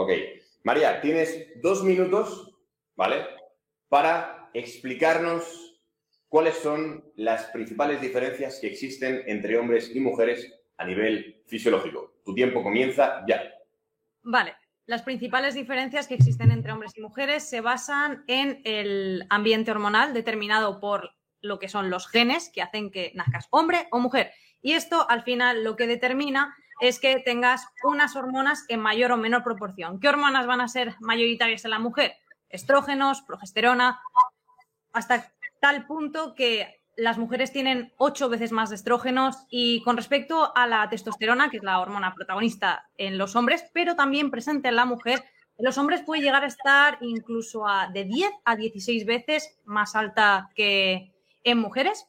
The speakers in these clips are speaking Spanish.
Ok. María, tienes dos minutos, ¿vale? Para explicarnos cuáles son las principales diferencias que existen entre hombres y mujeres a nivel fisiológico. Tu tiempo comienza ya. Vale. Las principales diferencias que existen entre hombres y mujeres se basan en el ambiente hormonal determinado por lo que son los genes que hacen que nazcas hombre o mujer. Y esto al final lo que determina es que tengas unas hormonas en mayor o menor proporción. ¿Qué hormonas van a ser mayoritarias en la mujer? Estrógenos, progesterona, hasta tal punto que las mujeres tienen ocho veces más de estrógenos y con respecto a la testosterona, que es la hormona protagonista en los hombres, pero también presente en la mujer, en los hombres puede llegar a estar incluso a de 10 a 16 veces más alta que en mujeres.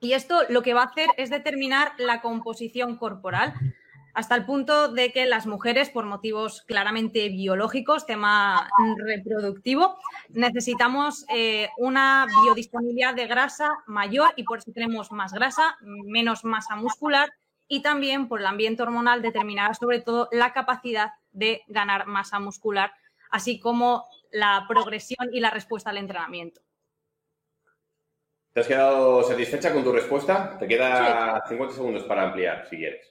Y esto lo que va a hacer es determinar la composición corporal hasta el punto de que las mujeres, por motivos claramente biológicos, tema reproductivo, necesitamos eh, una biodisponibilidad de grasa mayor y por eso tenemos más grasa, menos masa muscular y también por el ambiente hormonal determinará sobre todo la capacidad de ganar masa muscular, así como la progresión y la respuesta al entrenamiento. ¿Te has quedado satisfecha con tu respuesta? Te queda 50 segundos para ampliar, si quieres.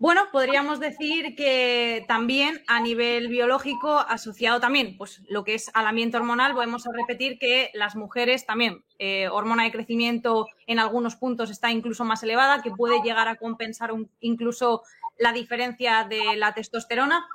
Bueno, podríamos decir que también a nivel biológico, asociado también, pues lo que es al ambiente hormonal, podemos repetir que las mujeres también, eh, hormona de crecimiento en algunos puntos está incluso más elevada, que puede llegar a compensar incluso la diferencia de la testosterona.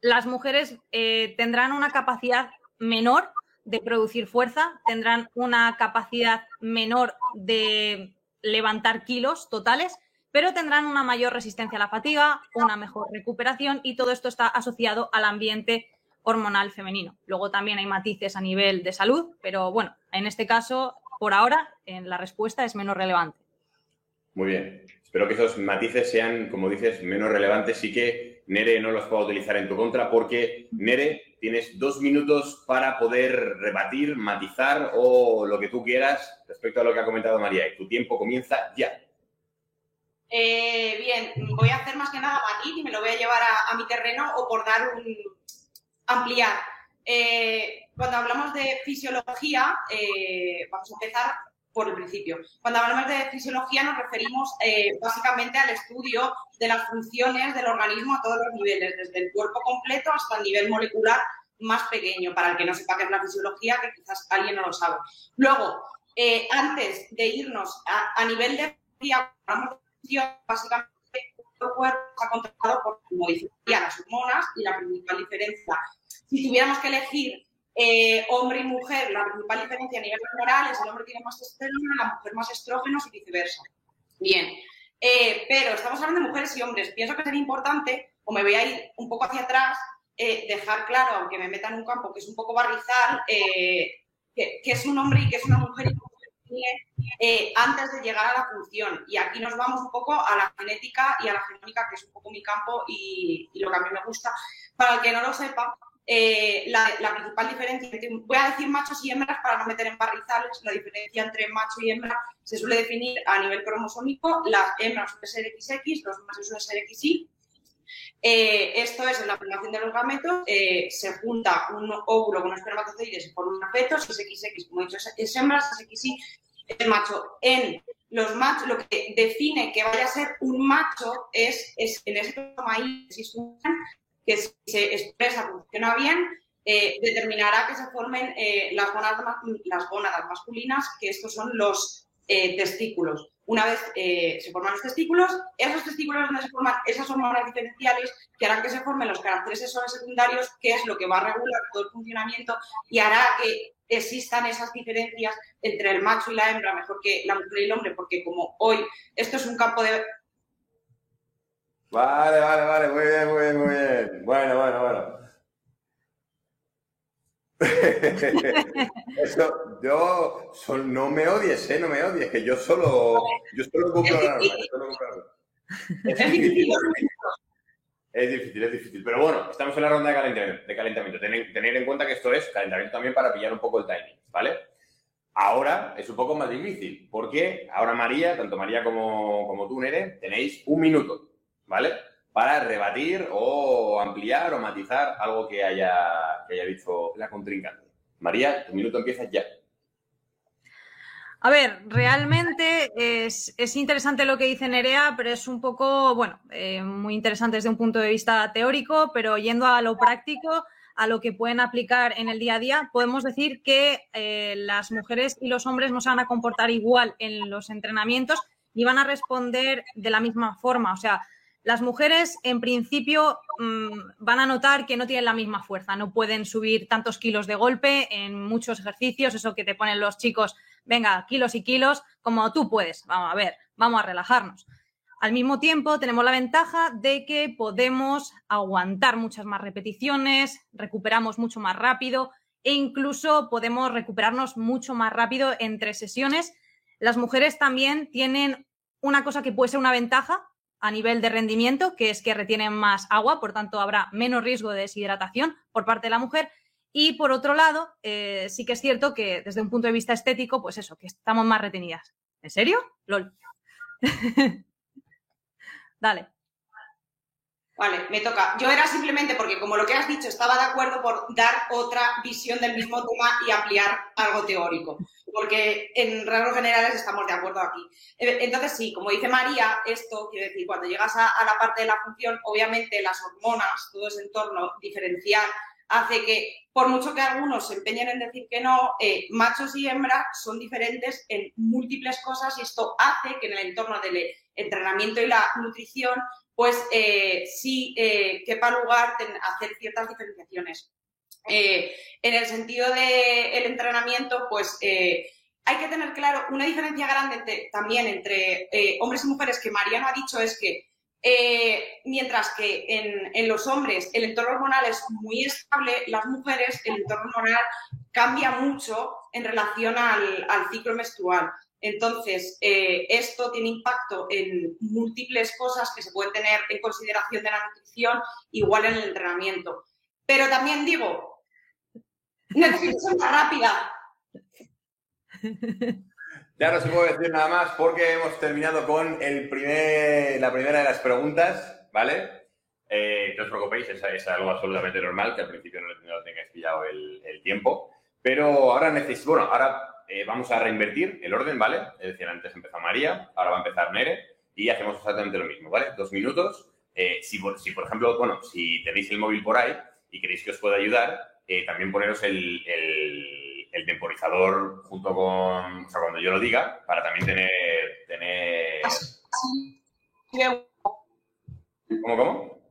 Las mujeres eh, tendrán una capacidad menor de producir fuerza, tendrán una capacidad menor de levantar kilos totales pero tendrán una mayor resistencia a la fatiga, una mejor recuperación y todo esto está asociado al ambiente hormonal femenino. Luego también hay matices a nivel de salud, pero bueno, en este caso, por ahora, en la respuesta es menos relevante. Muy bien. Espero que esos matices sean, como dices, menos relevantes y que Nere no los pueda utilizar en tu contra, porque Nere, tienes dos minutos para poder rebatir, matizar o lo que tú quieras respecto a lo que ha comentado María. Y tu tiempo comienza ya. Eh, bien, voy a hacer más que nada aquí y me lo voy a llevar a, mi terreno o por dar un ampliar. Eh, cuando hablamos de fisiología, eh, vamos a empezar por el principio. Cuando hablamos de fisiología nos referimos básicamente al estudio de las funciones del organismo a todos los niveles, desde el cuerpo completo hasta el nivel molecular más pequeño, para el que no sepa qué es la fisiología, que quizás alguien no lo sabe. Luego, antes de irnos a, nivel de básicamente el cuerpo está controlado por modificar las hormonas y la principal diferencia. Si tuviéramos que elegir eh, hombre y mujer, la principal diferencia a nivel hormonal es el hombre tiene más testosterona, la mujer más estrógenos y viceversa. Bien, eh, pero estamos hablando de mujeres y hombres. Pienso que sería importante, o me voy a ir un poco hacia atrás, eh, dejar claro, aunque me meta en un campo que es un poco barrizal, que, que, es un hombre y que es una mujer y eh, antes de llegar a la función. Y aquí nos vamos un poco a la genética y a la genómica, que es un poco mi campo y, lo que a mí me gusta. Para el que no lo sepa, eh, la, principal diferencia, voy a decir machos y hembras para no meter en barrizales, la diferencia entre macho y hembra se suele definir a nivel cromosómico, las hembras suelen ser XX, los machos suelen ser XY. Eh, esto es en la formación de los gametos, se junta un óvulo con un espermatozoide se forma un feto, si es XX, como he dicho, es hembra, si es XY, el macho. En los machos, lo que define que vaya a ser un macho es, en ese maíz que si se expresa, funciona bien, eh, determinará que se formen eh, las, gónadas, las gónadas masculinas, que estos son los eh, testículos. Una vez se forman los testículos, esos testículos donde se forman esas hormonas diferenciales que harán que se formen los caracteres sexuales secundarios, que es lo que va a regular todo el funcionamiento y hará que existan esas diferencias entre el macho y la hembra, mejor que la mujer y el hombre, porque como hoy esto es un campo de... Vale, vale, vale, muy bien, muy bien, muy bien. Bueno, bueno, bueno. Eso, yo, no me odies, ¿eh? No me odies, que yo solo, yo solo cumplo la Es difícil. Es difícil, es difícil. Pero bueno, estamos en la ronda de calentamiento. De calentamiento. Tener, en cuenta que esto es calentamiento también para pillar un poco el timing, ¿vale? Ahora es un poco más difícil, porque ahora María, tanto María como, como tú, Nere, tenéis un minuto, ¿vale? para rebatir o ampliar o matizar algo que haya, haya dicho la contrincante. María, tu minuto empieza ya. A ver, realmente es, interesante lo que dice Nerea, pero es un poco, bueno, eh, muy interesante desde un punto de vista teórico, pero yendo a lo práctico, a lo que pueden aplicar en el día a día, podemos decir que eh, las mujeres y los hombres no se van a comportar igual en los entrenamientos ni van a responder de la misma forma. O sea, las mujeres en principio mm, van a notar que no tienen la misma fuerza, no pueden subir tantos kilos de golpe en muchos ejercicios, eso que te ponen los chicos venga, kilos y kilos, como tú puedes. Vamos a ver, vamos a relajarnos. Al mismo tiempo, tenemos la ventaja de que podemos aguantar muchas más repeticiones, recuperamos mucho más rápido e incluso podemos recuperarnos mucho más rápido entre sesiones. Las mujeres también tienen una cosa que puede ser una ventaja a nivel de rendimiento, que es que retienen más agua, por tanto habrá menos riesgo de deshidratación por parte de la mujer y por otro lado, eh, sí que es cierto que desde un punto de vista estético, pues eso, que estamos más retenidas. ¿En serio? LOL. Dale. Vale, me toca. Yo era simplemente porque, como lo que has dicho, estaba de acuerdo por dar otra visión del mismo tema y ampliar algo teórico. Porque en rasgos generales estamos de acuerdo aquí. Eh, entonces, sí, como dice María, esto quiere decir, cuando llegas a, a la parte de la función, obviamente las hormonas, todo ese entorno diferencial, hace que, por mucho que algunos se empeñen en decir que no, eh, machos y hembras son diferentes en múltiples cosas y esto hace que en el entorno del entrenamiento y la nutrición, pues eh, sí eh, quepa lugar hacer ciertas diferenciaciones. en el sentido del entrenamiento, pues hay que tener claro una diferencia grande también entre hombres y mujeres que Mariana ha dicho es que eh, mientras que en, los hombres el entorno hormonal es muy estable, las mujeres el entorno hormonal cambia mucho en relación al, ciclo menstrual. Entonces, eh, esto tiene impacto en múltiples cosas que se pueden tener en consideración de la nutrición, igual en el entrenamiento. Pero también digo, necesito ser más rápida. Ya no se puede decir nada más porque hemos terminado con el primer, la primera de las preguntas, ¿vale? Eh, no os preocupéis, es, algo absolutamente normal, que al principio no, no tengáis pillado el, tiempo. Pero ahora necesito, bueno, ahora eh, vamos a reinvertir el orden, ¿vale? Es decir, antes empezó María, ahora va a empezar Nere y hacemos exactamente lo mismo, ¿vale? Dos minutos. Eh, si, si, por ejemplo, bueno, si tenéis el móvil por ahí y queréis que os pueda ayudar, también poneros el el temporizador junto con, o sea, cuando yo lo diga, para también tener, tener... ¿Cómo, cómo?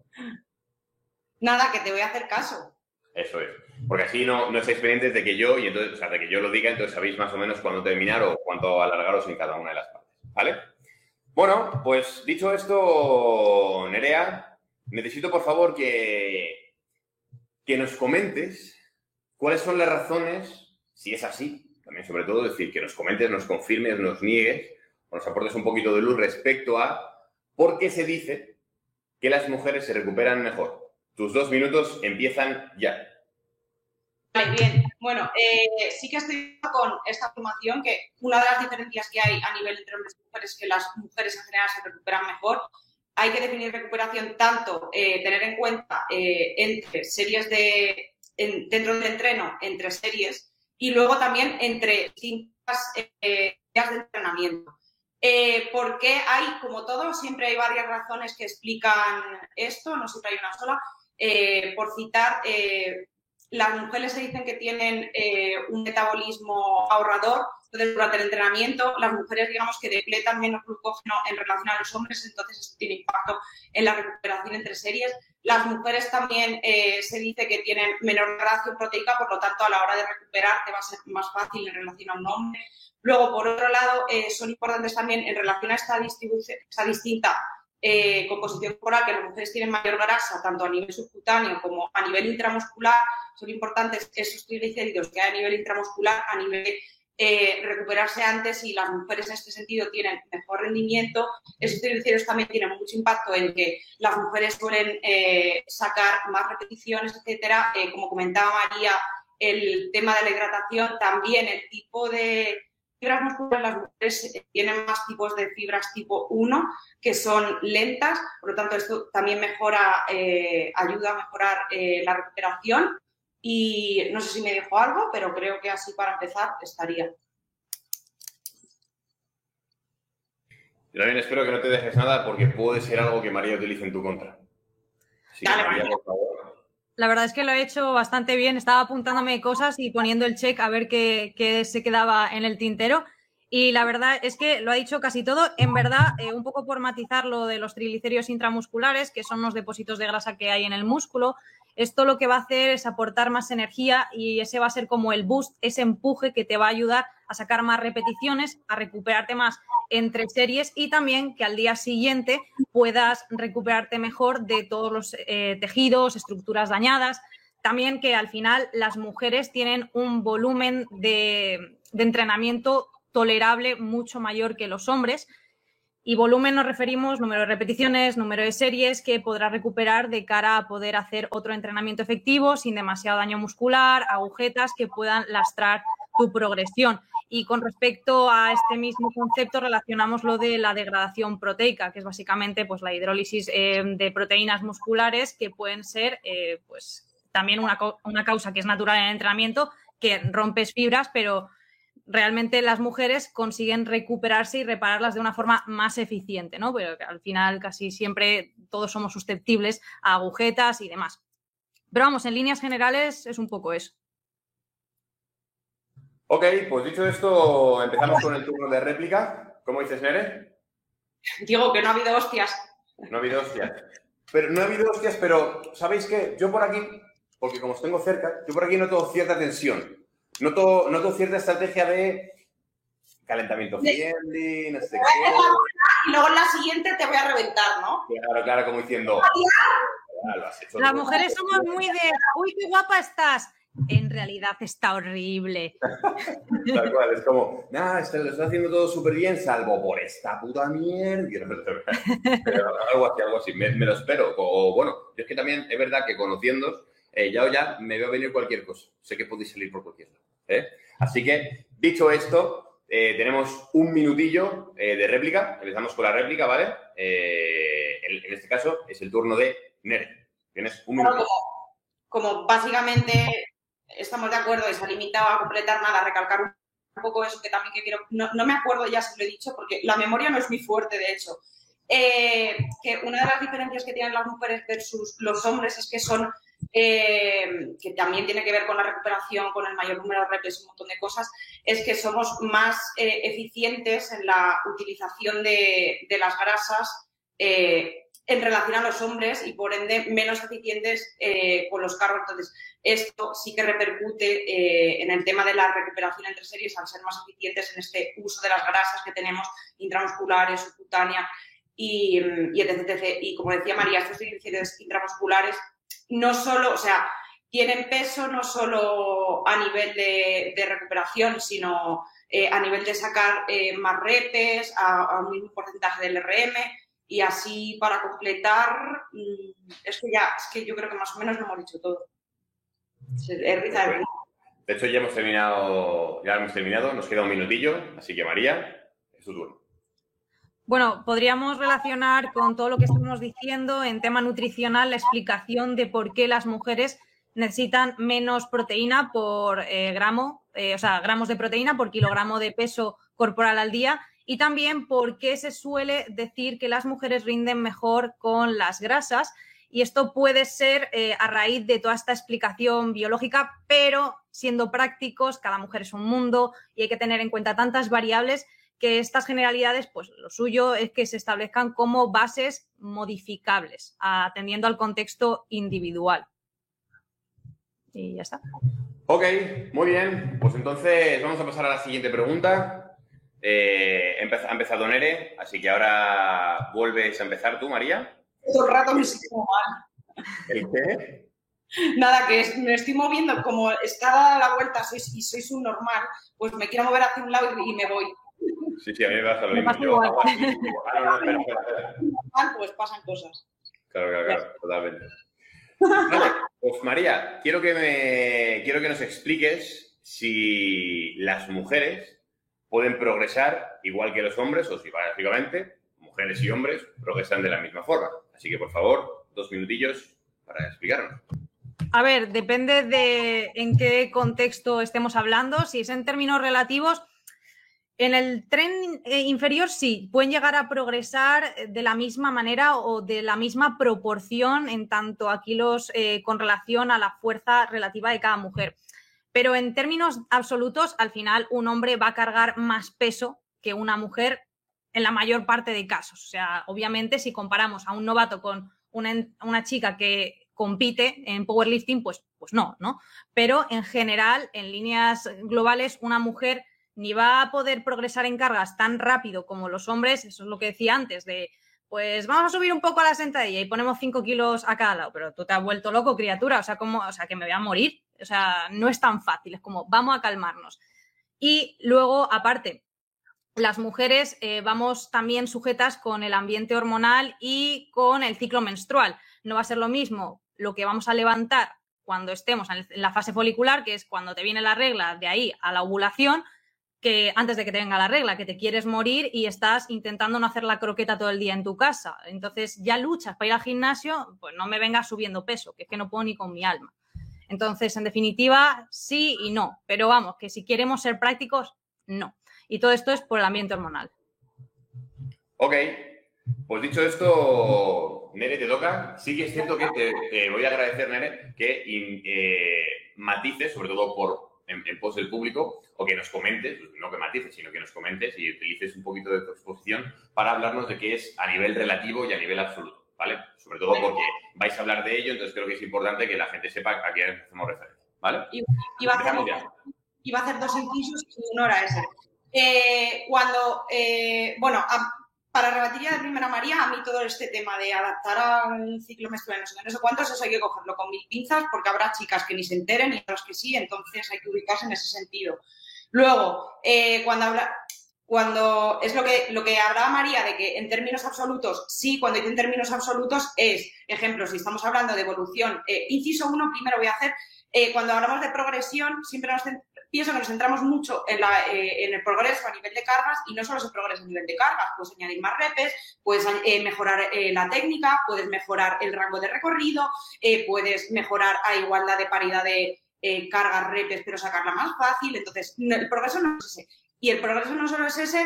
Nada, que te voy a hacer caso. Eso es. Porque así no, no estáis pendientes de que yo, y entonces, o sea, de que yo lo diga, entonces sabéis más o menos cuándo terminar o cuánto alargaros en cada una de las partes. ¿Vale? Bueno, pues dicho esto, Nerea, necesito por favor que, que nos comentes cuáles son las razones si es así, también sobre todo decir que nos comentes, nos confirmes, nos niegues o nos aportes un poquito de luz respecto a por qué se dice que las mujeres se recuperan mejor. Tus dos minutos empiezan ya. Vale, bien. Bueno, eh, sí que estoy con esta afirmación que una de las diferencias que hay a nivel entre hombres y mujeres es que las mujeres en general se recuperan mejor. Hay que definir recuperación tanto, eh, tener en cuenta eh, entre series de, dentro del entreno, entre series, y luego también entre distintas días de entrenamiento. Porque hay, como todo, siempre hay varias razones que explican esto, no siempre hay una sola. Por citar, las mujeres se dicen que tienen un metabolismo ahorrador, durante el entrenamiento las mujeres digamos que depletan menos glucógeno en relación a los hombres, entonces esto tiene impacto en la recuperación entre series. Las mujeres también eh, se dice que tienen menor ratio proteica, por lo tanto, a la hora de recuperar te va a ser más fácil en relación a un hombre. Luego, por otro lado, eh, son importantes también en relación a esta, esta distinta eh, composición corporal, que las mujeres tienen mayor grasa, tanto a nivel subcutáneo como a nivel intramuscular. Son importantes esos triglicéridos que hay a nivel intramuscular, a nivel eh, recuperarse antes y las mujeres en este sentido tienen mejor rendimiento. Esos triglicéridos también tienen mucho impacto en que las mujeres suelen eh, sacar más repeticiones, etcétera. Eh, como comentaba María, el tema de la hidratación, también el tipo de, fibras musculares las mujeres tienen más tipos de fibras tipo 1 que son lentas, por lo tanto esto también mejora, eh, ayuda a mejorar eh, la recuperación y no sé si me dejo algo, pero creo que así para empezar estaría. Yo también espero que no te dejes nada porque puede ser algo que María utilice en tu contra. María, por favor. La verdad es que lo he hecho bastante bien. Estaba apuntándome cosas y poniendo el check a ver qué, se quedaba en el tintero. Y la verdad es que lo ha dicho casi todo. En verdad, eh, un poco por matizar lo de los triglicéridos intramusculares, que son los depósitos de grasa que hay en el músculo, esto lo que va a hacer es aportar más energía y ese va a ser como el boost, ese empuje que te va a ayudar a sacar más repeticiones, a recuperarte más entre series y también que al día siguiente puedas recuperarte mejor de todos los eh, tejidos, estructuras dañadas. También que al final las mujeres tienen un volumen de entrenamiento tolerable mucho mayor que los hombres y volumen nos referimos número de repeticiones, número de series que podrás recuperar de cara a poder hacer otro entrenamiento efectivo sin demasiado daño muscular, agujetas que puedan lastrar tu progresión. Y con respecto a este mismo concepto relacionamos lo de la degradación proteica, que es básicamente pues, la hidrólisis eh, de proteínas musculares que pueden ser eh, pues, también una, una causa que es natural en el entrenamiento, que rompes fibras, pero realmente las mujeres consiguen recuperarse y repararlas de una forma más eficiente, ¿no? Pero al final casi siempre todos somos susceptibles a agujetas y demás. Pero vamos, en líneas generales es un poco eso. Ok, pues dicho esto, empezamos con el turno de réplica. ¿Cómo dices, Nere? Digo que no ha habido hostias. No ha habido hostias. Pero no ha habido hostias, pero ¿sabéis qué? Yo por aquí, porque como os tengo cerca, yo por aquí noto cierta tensión. Noto, noto cierta estrategia de calentamiento friendly, no sé qué. Y luego en la siguiente te voy a reventar, ¿no? Claro, claro, como diciendo. Las mujeres somos muy de, uy, qué guapa estás. En realidad está horrible. Tal cual, es como, nada, lo está haciendo todo súper bien, salvo por esta puta mierda. algo así, algo así, me, lo espero. O bueno, yo es que también es verdad que conociendo eh, ya o ya me veo venir cualquier cosa. Sé que podéis salir por cualquier lado. ¿Eh? Así que, dicho esto, eh, tenemos un minutillo de réplica. Empezamos con la réplica, ¿vale? En, este caso es el turno de Nere. Tienes un minuto. como, básicamente estamos de acuerdo y se ha limitado a completar nada, a recalcar un poco eso que también que quiero. No, no, me acuerdo ya si lo he dicho, porque la memoria no es muy fuerte, de hecho. Que una de las diferencias que tienen las mujeres versus los hombres es que son eh, que también tiene que ver con la recuperación, con el mayor número de reps, un montón de cosas, es que somos más eh, eficientes en la utilización de, las grasas eh, en relación a los hombres y por ende menos eficientes con los carros. Entonces, esto sí que repercute en el tema de la recuperación entre series al ser más eficientes en este uso de las grasas que tenemos intramusculares, subcutáneas y, y etc, Y como decía María, estos triglicéridos intramusculares no solo, o sea, tienen peso no solo a nivel de, recuperación, sino eh, a nivel de sacar eh, más repes, a, un mismo porcentaje del RM y así para completar, mm, es que ya, es que yo creo que más o menos lo hemos dicho todo. de hecho, ya hemos terminado, ya hemos terminado, nos queda un minutillo, así que María, es tu turno. Bueno, podríamos relacionar con todo lo que estamos diciendo en tema nutricional la explicación de por qué las mujeres necesitan menos proteína por eh, gramo, eh, o sea, gramos de proteína por kilogramo de peso corporal al día y también por qué se suele decir que las mujeres rinden mejor con las grasas. Y esto puede ser eh, a raíz de toda esta explicación biológica, pero siendo prácticos, cada mujer es un mundo y hay que tener en cuenta tantas variables que estas generalidades, pues lo suyo es que se establezcan como bases modificables, atendiendo al contexto individual. Y ya está. Ok, muy bien. Pues entonces vamos a pasar a la siguiente pregunta. Eh, ha empezado Nere, así que ahora vuelves a empezar tú, María. Todo el rato me siento mal. ¿El qué? Nada, que me estoy moviendo, como está a la vuelta sois, y sois un normal, pues me quiero mover hacia un lado y me voy. Sí, sí, a mí me pasa lo mismo. Yo, ah, no, pues pasan cosas. Claro, claro, claro, totalmente. Vale, pues María, quiero que, me, quiero que nos expliques si las mujeres pueden progresar igual que los hombres, o si básicamente mujeres y hombres progresan de la misma forma. Así que, por favor, dos minutillos para explicarnos. A ver, depende de en qué contexto estemos hablando. Si es en términos relativos, en el tren eh, inferior sí, pueden llegar a progresar de la misma manera o de la misma proporción en tanto a kilos eh, con relación a la fuerza relativa de cada mujer. Pero en términos absolutos, al final un hombre va a cargar más peso que una mujer en la mayor parte de casos. O sea, obviamente si comparamos a un novato con una, chica que compite en powerlifting, pues, pues no, ¿no? Pero en general, en líneas globales, una mujer ni va a poder progresar en cargas tan rápido como los hombres, eso es lo que decía antes, de pues vamos a subir un poco a la sentadilla y ponemos 5 kilos a cada lado, pero tú te has vuelto loco, criatura, o sea, como, o sea, que me voy a morir, o sea, no es tan fácil, es como, vamos a calmarnos. Y luego, aparte, las mujeres eh, vamos también sujetas con el ambiente hormonal y con el ciclo menstrual. No va a ser lo mismo lo que vamos a levantar cuando estemos en la fase folicular, que es cuando te viene la regla de ahí a la ovulación, que antes de que te venga la regla, que te quieres morir y estás intentando no hacer la croqueta todo el día en tu casa. Entonces ya luchas para ir al gimnasio, pues no me vengas subiendo peso, que es que no puedo ni con mi alma. Entonces, en definitiva, sí y no. Pero vamos, que si queremos ser prácticos, no. Y todo esto es por el ambiente hormonal. Ok, pues dicho esto, Nere, te toca. Sí que es cierto que te, voy a agradecer, Nere, que eh, matices, sobre todo por en, pos del público o que nos comentes, pues, no que matices, sino que nos comentes y utilices un poquito de tu exposición para hablarnos de qué es a nivel relativo y a nivel absoluto, ¿vale? Sobre todo porque vais a hablar de ello, entonces creo que es importante que la gente sepa a qué hacemos referencia, ¿vale? Iba, a hacer, dos incisos y uno era ese. Eh, cuando, eh, bueno, a, para rebatir ya de primera María, a mí todo este tema de adaptar a un ciclo menstrual, no sé, no sé cuántos, eso hay que cogerlo con mil pinzas porque habrá chicas que ni se enteren y otras que sí, entonces hay que ubicarse en ese sentido. Luego, eh, cuando habla, cuando es lo que, lo que hablaba María de que en términos absolutos, sí, cuando dice en términos absolutos es, ejemplo, si estamos hablando de evolución, eh, inciso uno, primero voy a hacer, eh, cuando hablamos de progresión, siempre nos, pienso que nos centramos mucho eh, en, el progreso a nivel de cargas y no solo se progresa a nivel de cargas, puedes añadir más repes, puedes eh, mejorar eh, la técnica, puedes mejorar el rango de recorrido, puedes mejorar a igualdad de paridad de cargas repes, pero sacarla más fácil. Entonces, el progreso no es ese. Y el progreso no solo es ese,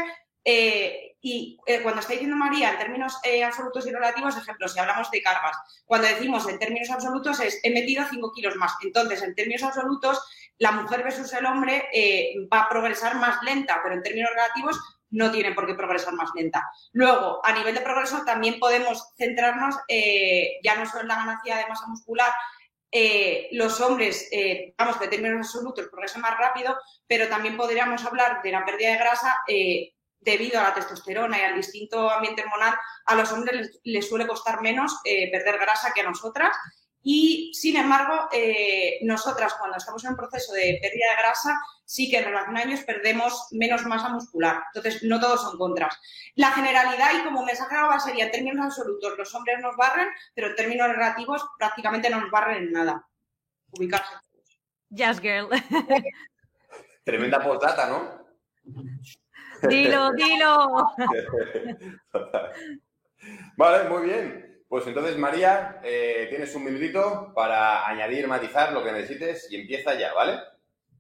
y cuando está diciendo María en términos absolutos y relativos, ejemplo, si hablamos de cargas, cuando decimos en términos absolutos es he metido 5 kilos más. Entonces, en términos absolutos, la mujer versus el hombre eh, va a progresar más lenta, pero en términos relativos no tiene por qué progresar más lenta. Luego, a nivel de progreso, también podemos centrarnos eh, ya no solo en la ganancia de masa muscular, eh, los hombres, vamos, que en términos absolutos progresan más rápido, pero también podríamos hablar de la pérdida de grasa debido a la testosterona y al distinto ambiente hormonal. A los hombres les suele costar menos perder grasa que a nosotras y, sin embargo, eh, nosotras cuando estamos en un proceso de pérdida de grasa, sí que en relación a ellos perdemos menos masa muscular. Entonces, no todos son contras. La generalidad y como mensaje global sería, en términos absolutos, los hombres nos barren, pero en términos relativos prácticamente no nos barren en nada. Ubicarse. Yes, girl. Tremenda postdata, ¿no? Dilo, dilo. vale, muy bien. Pues entonces, María, eh, tienes un minutito para añadir, matizar lo que necesites y empieza ya, ¿vale?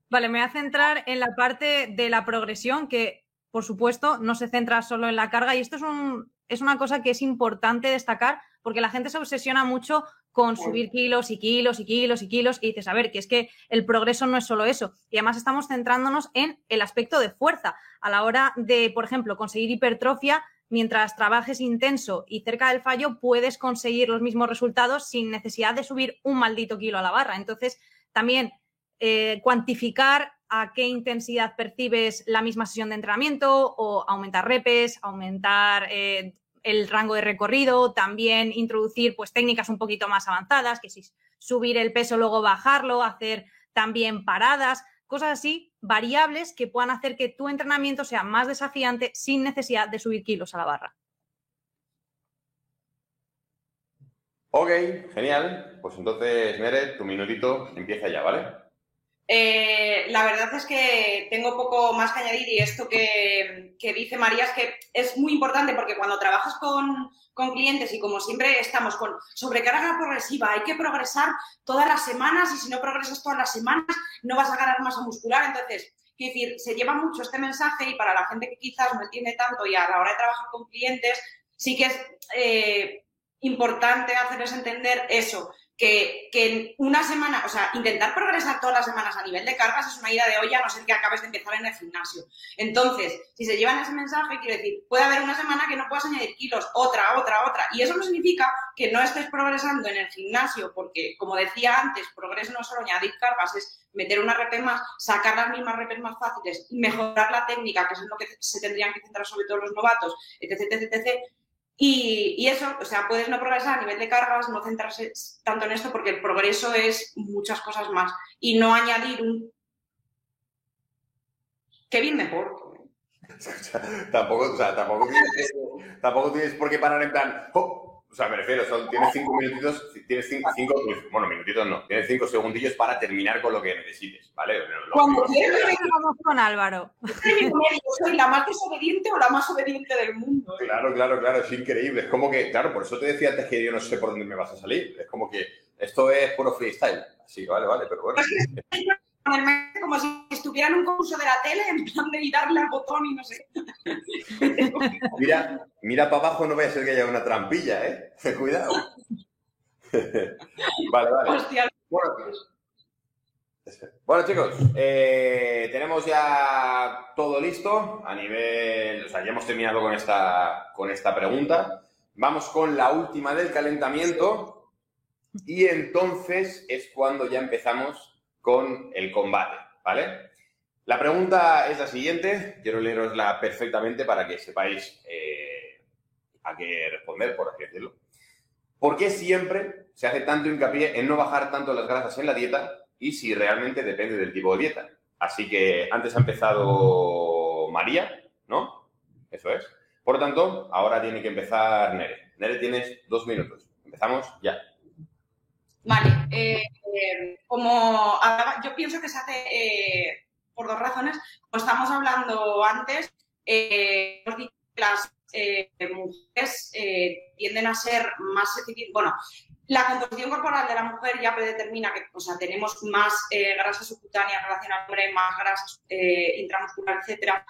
Vale, me voy a centrar en la parte de la progresión, que por supuesto no se centra solo en la carga y esto es, un, es una cosa que es importante destacar porque la gente se obsesiona mucho con subir kilos y kilos y kilos y kilos y dices, a ver, que es que el progreso no es solo eso. Y además estamos centrándonos en el aspecto de fuerza. A la hora de, por ejemplo, conseguir hipertrofia, mientras trabajes intenso y cerca del fallo, puedes conseguir los mismos resultados sin necesidad de subir un maldito kilo a la barra. Entonces, también eh, cuantificar a qué intensidad percibes la misma sesión de entrenamiento o aumentar repes, aumentar eh, el rango de recorrido, también introducir pues técnicas un poquito más avanzadas, que si subir el peso luego bajarlo, hacer también paradas, cosas así, variables que puedan hacer que tu entrenamiento sea más desafiante sin necesidad de subir kilos a la barra. Ok, genial. Pues entonces, Mere, tu minutito empieza ya, ¿vale? Eh, la verdad es que tengo poco más que añadir y esto que, dice María es que es muy importante porque cuando trabajas con, clientes y como siempre estamos con sobrecarga progresiva, hay que progresar todas las semanas y si no progresas todas las semanas no vas a ganar masa muscular. Entonces, quiero decir, se lleva mucho este mensaje y para la gente que quizás no entiende tanto y a la hora de trabajar con clientes, sí que es eh, importante hacerles entender eso, que, en una semana, o sea, intentar progresar todas las semanas a nivel de cargas es una ida de olla, a no ser que acabes de empezar en el gimnasio. Entonces, si se llevan ese mensaje, quiero decir, puede haber una semana que no puedas añadir kilos, otra, otra, otra. Y eso no significa que no estés progresando en el gimnasio, porque, como decía antes, progreso no es solo añadir cargas, es meter una rep más, sacar las mismas repes más fáciles, mejorar la técnica, que es en lo que se tendrían que centrar sobre todo los novatos, etc, etc, etc y, eso, o sea, puedes no progresar a nivel de cargas, no centrarse tanto en esto, porque el progreso es muchas cosas más. Y no añadir un. Qué bien me porto. ¿eh? tampoco, o sea, tampoco, tienes, tampoco tienes por qué parar en plan. O sea, me refiero, son, tienes cinco minutitos, tienes cinco, cinco, bueno, minutitos no, tienes cinco segundillos para terminar con lo que necesites, ¿vale? Cuando vamos con Álvaro. soy la más desobediente o la más obediente del mundo. ¿eh? Claro, claro, claro, es increíble. Es como que, claro, por eso te decía antes que yo no sé por dónde me vas a salir. Es como que esto es puro freestyle. Así, vale, vale, pero bueno. Como si estuviera en un curso de la tele, en plan de darle al botón y no sé. mira, mira para abajo, no vaya a ser que haya una trampilla, ¿eh? Cuidado. vale, vale. Bueno, chicos, eh, tenemos ya todo listo a nivel, o sea, ya hemos terminado con esta, con esta pregunta. Vamos con la última del calentamiento y entonces es cuando ya empezamos con el combate, ¿vale? La pregunta es la siguiente, quiero leerosla perfectamente para que sepáis eh, a qué responder, por así decirlo. ¿Por qué siempre se hace tanto hincapié en no bajar tanto las grasas en la dieta y si realmente depende del tipo de dieta? Así que antes ha empezado María, ¿no? Eso es. Por lo tanto, ahora tiene que empezar Nere. Nere, tienes dos minutos. Empezamos ya. Vale. Eh, como yo pienso que se hace eh, por dos razones. Como estamos hablando antes, eh, las eh, mujeres tienden a ser más Bueno, la composición corporal de la mujer ya predetermina que o sea, tenemos más grasa subcutánea en relación al hombre, más grasa intramuscular, etcétera.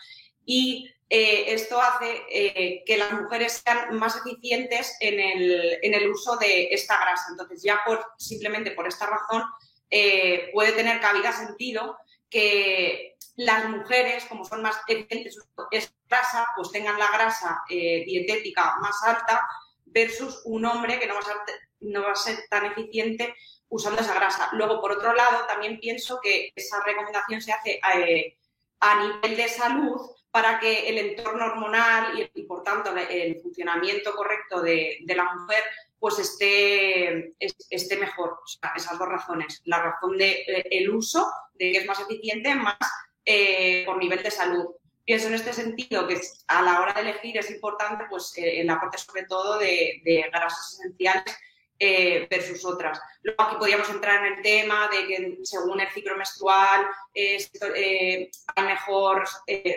Y esto hace que las mujeres sean más eficientes en el, en uso de esta grasa. Entonces, ya simplemente por esta razón, eh, puede tener cabida sentido que las mujeres, como son más eficientes es grasa, pues tengan la grasa eh, dietética más alta versus un hombre que no va, a ser, tan eficiente usando esa grasa. Luego, por otro lado, también pienso que esa recomendación se hace eh, a nivel de salud para que el entorno hormonal y, por tanto, el funcionamiento correcto de, de la mujer pues esté, esté mejor. Esas dos razones. La razón del de, eh, el uso, de que es más eficiente, más eh, por nivel de salud. Pienso en este sentido que a la hora de elegir es importante pues, eh, el aporte sobre todo de, grasas esenciales versus otras. Luego aquí podríamos entrar en el tema de que según el ciclo menstrual hay mejor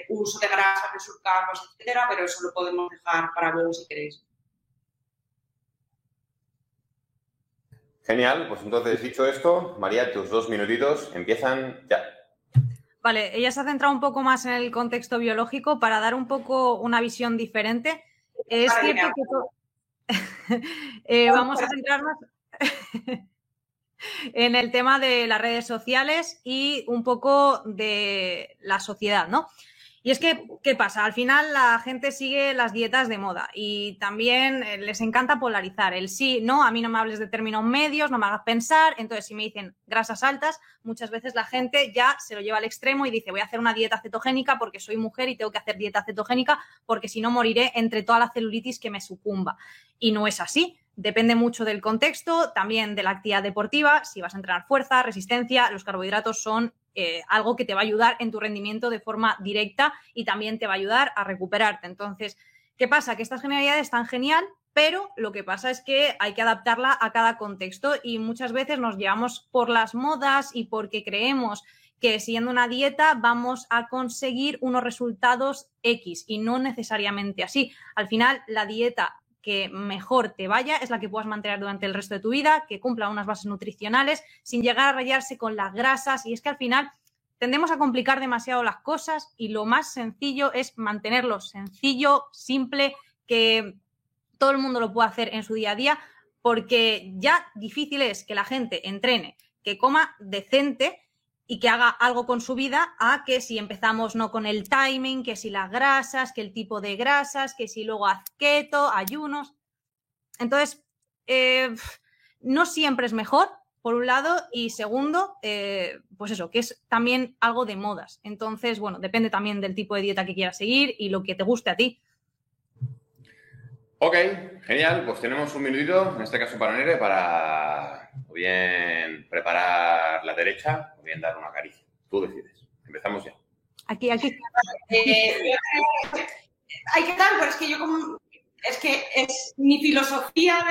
uso de grasas versus cargos, etcétera, pero eso lo podemos dejar para luego si queréis. Genial, pues entonces dicho esto, María, tus dos minutitos empiezan ya. Vale, ella se ha centrado un poco más en el contexto biológico para dar un poco una visión diferente. Es cierto que eh, vamos a centrarnos en el tema de las redes sociales y un poco de la sociedad, ¿no? Y es que, ¿qué pasa? Al final la gente sigue las dietas de moda y también eh, les encanta polarizar. El sí, no, a mí no me hables de términos medios, no me hagas pensar. Entonces, si me dicen grasas altas, muchas veces la gente ya se lo lleva al extremo y dice, voy a hacer una dieta cetogénica porque soy mujer y tengo que hacer dieta cetogénica porque si no moriré entre toda la celulitis que me sucumba. Y no es así. Depende mucho del contexto, también de la actividad deportiva, si vas a entrenar fuerza, resistencia, los carbohidratos son eh, algo que te va a ayudar en tu rendimiento de forma directa y también te va a ayudar a recuperarte. Entonces, ¿qué pasa? Que estas generalidades están genial, pero lo que pasa es que hay que adaptarla a cada contexto y muchas veces nos llevamos por las modas y porque creemos que siguiendo una dieta vamos a conseguir unos resultados X y no necesariamente así. Al final, la dieta que mejor te vaya es la que puedas mantener durante el resto de tu vida, que cumpla unas bases nutricionales, sin llegar a rayarse con las grasas. Y es que al final tendemos a complicar demasiado las cosas y lo más sencillo es mantenerlo sencillo, simple, que todo el mundo lo pueda hacer en su día a día, porque ya difícil es que la gente entrene, que coma decente y que haga algo con su vida a que si empezamos no con el timing, que si las grasas, que el tipo de grasas, que si luego haz keto, ayunos. Entonces, eh, no siempre es mejor, por un lado, y segundo, eh, pues eso, que es también algo de modas. Entonces, bueno, depende también del tipo de dieta que quieras seguir y lo que te guste a ti. Ok, genial. Pues tenemos un minutito, en este caso para Nere, para o bien preparar la derecha o bien dar una caricia. Tú decides. Empezamos ya. Aquí, aquí. Eh, hay que dar, pero es que yo como es que es mi filosofía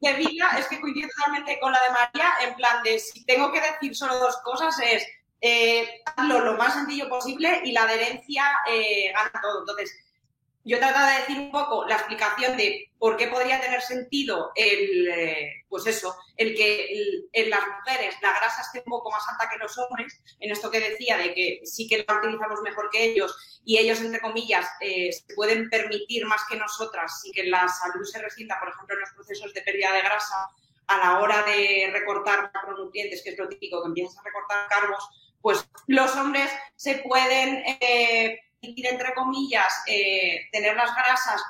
de, vida es que coincide totalmente con la de María, en plan de si tengo que decir solo dos cosas es eh, hazlo lo más sencillo posible y la adherencia eh, gana todo. Entonces, yo he tratado de decir un poco la explicación de por qué podría tener sentido el, eh, pues eso, el que en las mujeres la grasa esté un poco más alta que los hombres, en esto que decía de que sí que la utilizamos mejor que ellos y ellos, entre comillas, eh, se pueden permitir más que nosotras y que la salud se resienta, por ejemplo, en los procesos de pérdida de grasa a la hora de recortar macronutrientes, que es lo típico, que empiezas a recortar carbos, pues los hombres se pueden... Eh, entre comillas, eh, tener las grasas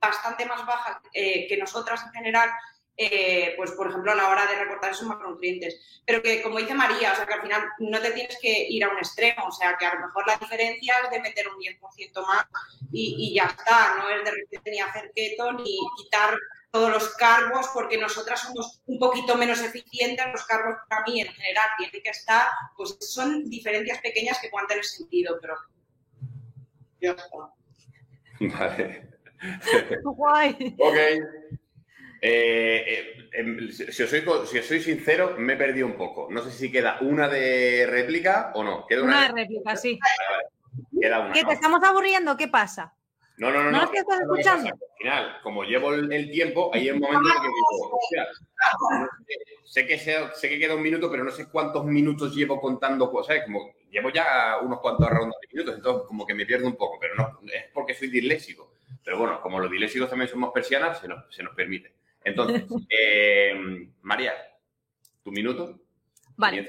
bastante más bajas eh, que nosotras en general, eh, pues por ejemplo a la hora de recortar esos macronutrientes. Pero que como dice María, o sea que al final no te tienes que ir a un extremo, o sea que a lo mejor la diferencia es de meter un 10% más y, ya está, no es de repente ni hacer keto ni quitar todos los carbos porque nosotras somos un poquito menos eficientes, los carbos para mí en general tienen que estar, pues son diferencias pequeñas que puedan tener sentido, pero Vale. Guay. ok. Eh, eh, em, si, os soy, si soy sincero, me he perdido un poco. No sé si queda una de réplica o no. Queda una, de réplica, sí. Queda una, ¿Qué te estamos aburriendo? ¿Qué pasa? No, no, no. ¿No, que estás escuchando? Al final, como llevo el, tiempo, hay un momento en que digo, sé que, sé que queda un minuto, pero no sé cuántos minutos llevo contando cosas. Como llevo ya unos cuantos rondas de minutos, entonces como que me pierdo un poco, pero no, es porque soy disléxico. Pero bueno, como los disléxicos también somos persianas, se nos, se nos permite. Entonces, eh, María, tu minuto. Vale.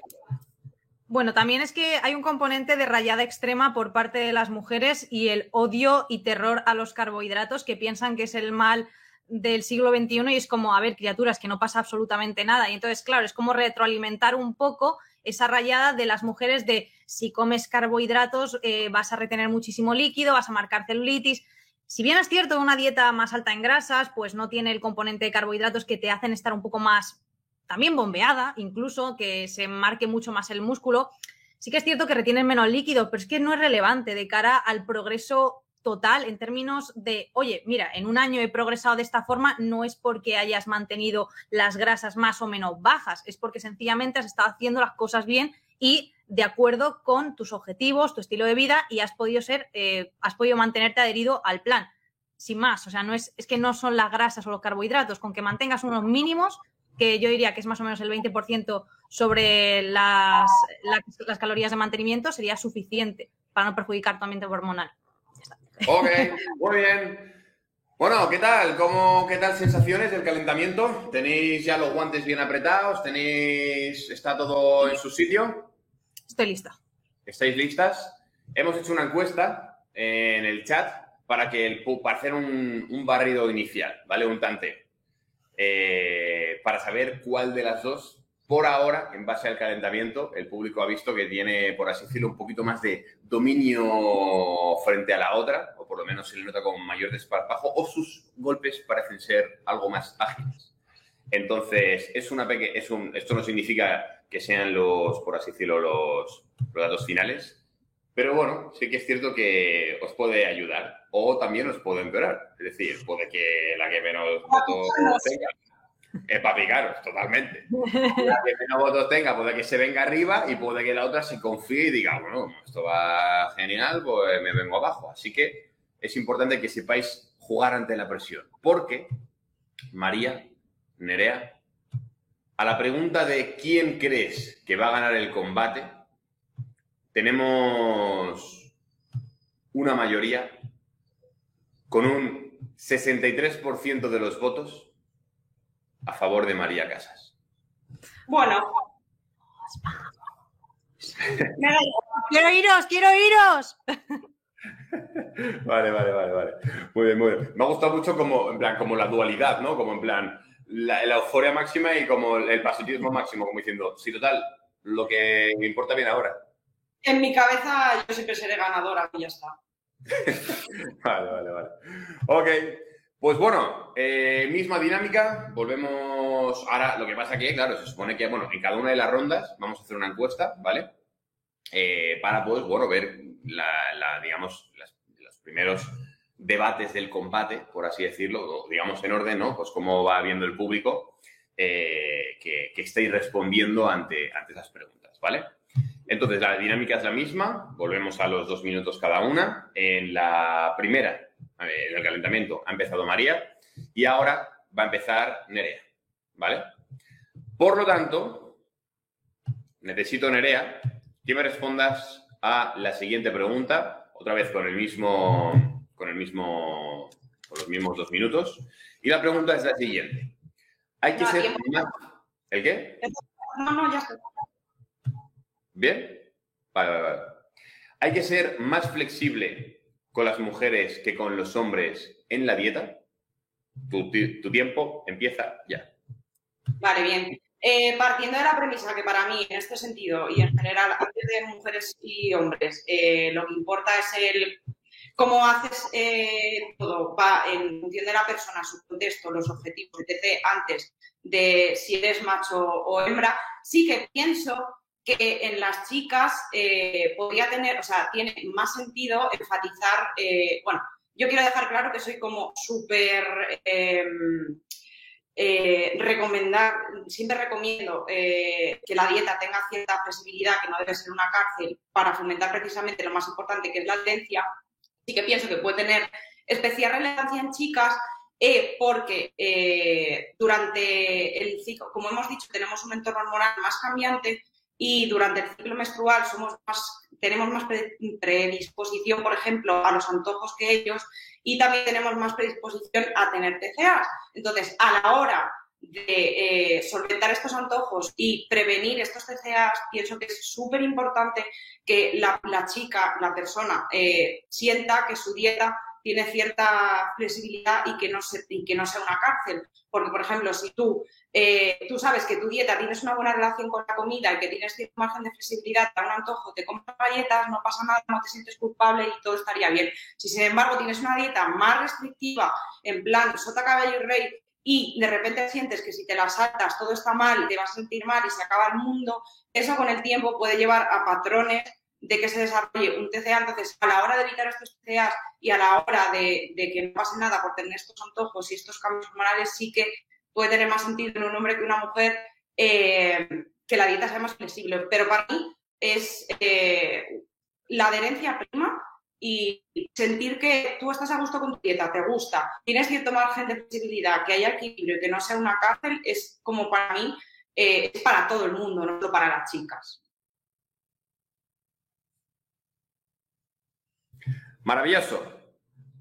Bueno, también es que hay un componente de rayada extrema por parte de las mujeres y el odio y terror a los carbohidratos que piensan que es el mal del siglo XXI y es como, a ver, criaturas, que no pasa absolutamente nada. Y entonces, claro, es como retroalimentar un poco esa rayada de las mujeres de si comes carbohidratos eh, vas a retener muchísimo líquido, vas a marcar celulitis. Si bien es cierto, una dieta más alta en grasas, pues no tiene el componente de carbohidratos que te hacen estar un poco más también bombeada, incluso que se marque mucho más el músculo. Sí que es cierto que retienen menos líquido, pero es que no es relevante de cara al progreso total en términos de, oye, mira, en un año he progresado de esta forma, no es porque hayas mantenido las grasas más o menos bajas, es porque sencillamente has estado haciendo las cosas bien y de acuerdo con tus objetivos, tu estilo de vida y has podido ser, eh, has podido mantenerte adherido al plan. Sin más, o sea, no es, es que no son las grasas o los carbohidratos, con que mantengas unos mínimos, que yo diría que es más o menos el 20% sobre las, las, calorías de mantenimiento, sería suficiente para no perjudicar tu ambiente hormonal. Ok, muy bien. Bueno, ¿qué tal? ¿Cómo, ¿Qué tal sensaciones del calentamiento? ¿Tenéis ya los guantes bien apretados? ¿Tenéis, está todo en su sitio? Estoy lista. ¿Estáis listas? Hemos hecho una encuesta en el chat para, que para hacer un, barrido inicial, ¿vale? Un tanteo. Eh, para saber cuál de las dos por ahora, en base al calentamiento, el público ha visto que tiene, por así decirlo, un poquito más de dominio frente a la otra, o por lo menos se le nota con mayor desparpajo, o sus golpes parecen ser algo más ágiles. Entonces, es una es un, esto no significa que sean los, por así decirlo, los, datos finales, pero bueno, sí que es cierto que os puede ayudar o también os puede empeorar. Es decir, puede que la que menos votos tenga Es para picaros, totalmente. La que menos votos tenga puede que se venga arriba y puede que la otra se confíe y diga, bueno, esto va genial, pues me vengo abajo. Así que es importante que sepáis jugar ante la presión. Porque, María, Nerea, a la pregunta de quién crees que va a ganar el combate, tenemos una mayoría con un 63% de los votos a favor de María Casas. Bueno. quiero iros, quiero iros. Vale, vale, vale, vale. Muy bien, muy bien. Me ha gustado mucho como, en plan, como la dualidad, ¿no? Como en plan, la, euforia máxima y como el positivismo máximo, como diciendo, sí, total, lo que me importa bien ahora. En mi cabeza yo siempre seré ganadora y ya está. vale, vale, vale. Ok, pues bueno, eh, misma dinámica, volvemos ahora, lo que pasa que, claro, se supone que, bueno, en cada una de las rondas vamos a hacer una encuesta, ¿vale? Eh, para, pues, bueno, ver la, digamos, los primeros debates del combate, por así decirlo, digamos en orden, ¿no? Pues cómo va viendo el público eh, que, que, estáis respondiendo ante, ante esas preguntas, ¿vale? Entonces, la dinámica es la misma, volvemos a los dos minutos cada una. En la primera, en el calentamiento, ha empezado María y ahora va a empezar Nerea, ¿vale? Por lo tanto, necesito, Nerea, que me respondas a la siguiente pregunta, otra vez con el mismo, con el mismo, con los mismos dos minutos. Y la pregunta es la siguiente. Hay que ser más... ¿El qué? No, no, ya está. ¿Bien? Vale, vale, vale. ¿Hay que ser más flexible con las mujeres que con los hombres en la dieta? Tu, tiempo empieza ya. Vale, bien. Eh, partiendo de la premisa que para mí, en este sentido y en general, antes de mujeres y hombres, eh, lo que importa es el cómo haces eh, todo, va en función de la persona, su contexto, los objetivos, etc., antes de si eres macho o hembra, sí que pienso que en las chicas eh, podría tener, o sea, tiene más sentido enfatizar, eh, bueno, yo quiero dejar claro que soy como súper em, eh, recomendar, siempre recomiendo que la dieta tenga cierta flexibilidad, que no debe ser una cárcel, para fomentar precisamente lo más importante que es la adherencia, y que pienso que puede tener especial relevancia en chicas, porque durante el ciclo, como hemos dicho, tenemos un entorno hormonal más cambiante, y durante el ciclo menstrual somos más, tenemos más predisposición, por ejemplo, a los antojos que ellos y también tenemos más predisposición a tener TCAs. Entonces, a la hora de eh, solventar estos antojos y prevenir estos TCAs, pienso que es súper importante que la, chica, la persona, eh, sienta que su dieta tiene cierta flexibilidad y que no, y que no sea una cárcel. Porque, por ejemplo, si tú eh, tú sabes que tu dieta tienes una buena relación con la comida y que tienes cierto margen de flexibilidad, te da un antojo, te compras galletas, no pasa nada, no te sientes culpable y todo estaría bien. Si sin embargo tienes una dieta más restrictiva, en plan sota, caballo y rey, y de repente sientes que si te la saltas todo está mal y te vas a sentir mal y se acaba el mundo, eso con el tiempo puede llevar a patrones de que se desarrolle un TCA. Entonces, a la hora de evitar estos TCAs y a la hora de, de que no pase nada por tener estos antojos y estos cambios hormonales, sí que puede tener más sentido en un hombre que una mujer eh, que la dieta sea más flexible. Pero para mí es eh, la adherencia prima y sentir que tú estás a gusto con tu dieta, te gusta, tienes cierto margen de flexibilidad, que haya equilibrio, que no sea una cárcel, es como para mí, eh, es para todo el mundo, no solo para las chicas. Maravilloso.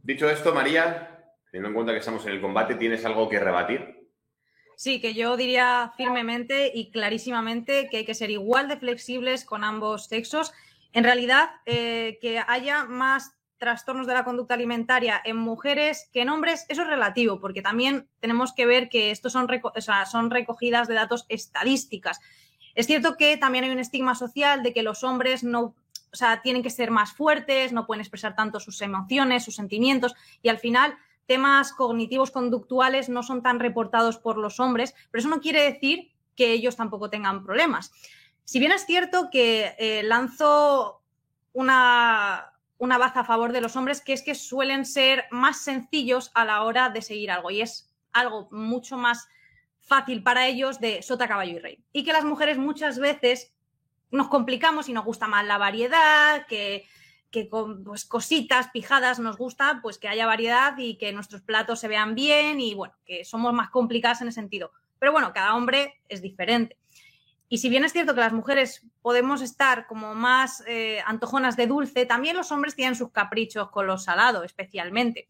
Dicho esto, María, teniendo en cuenta que estamos en el combate, ¿tienes algo que rebatir? Sí, que yo diría firmemente y clarísimamente que hay que ser igual de flexibles con ambos sexos. En realidad, eh, que haya más trastornos de la conducta alimentaria en mujeres que en hombres, eso es relativo, porque también tenemos que ver que estos son, son recogidas de datos estadísticas. Es cierto que también hay un estigma social de que los hombres no, o sea, tienen que ser más fuertes, no pueden expresar tanto sus emociones, sus sentimientos, y al final temas cognitivos conductuales no son tan reportados por los hombres, pero eso no quiere decir que ellos tampoco tengan problemas. Si bien es cierto que eh, lanzo una, una baza a favor de los hombres, que es que suelen ser más sencillos a la hora de seguir algo y es algo mucho más fácil para ellos de sota, caballo y rey. Y que las mujeres muchas veces nos complicamos y nos gusta más la variedad, que, que con pues, cositas, pijadas, nos gusta pues que haya variedad y que nuestros platos se vean bien y bueno, que somos más complicadas en ese sentido. Pero bueno, cada hombre es diferente. Y si bien es cierto que las mujeres podemos estar como más eh, antojonas de dulce, también los hombres tienen sus caprichos con lo salado, especialmente.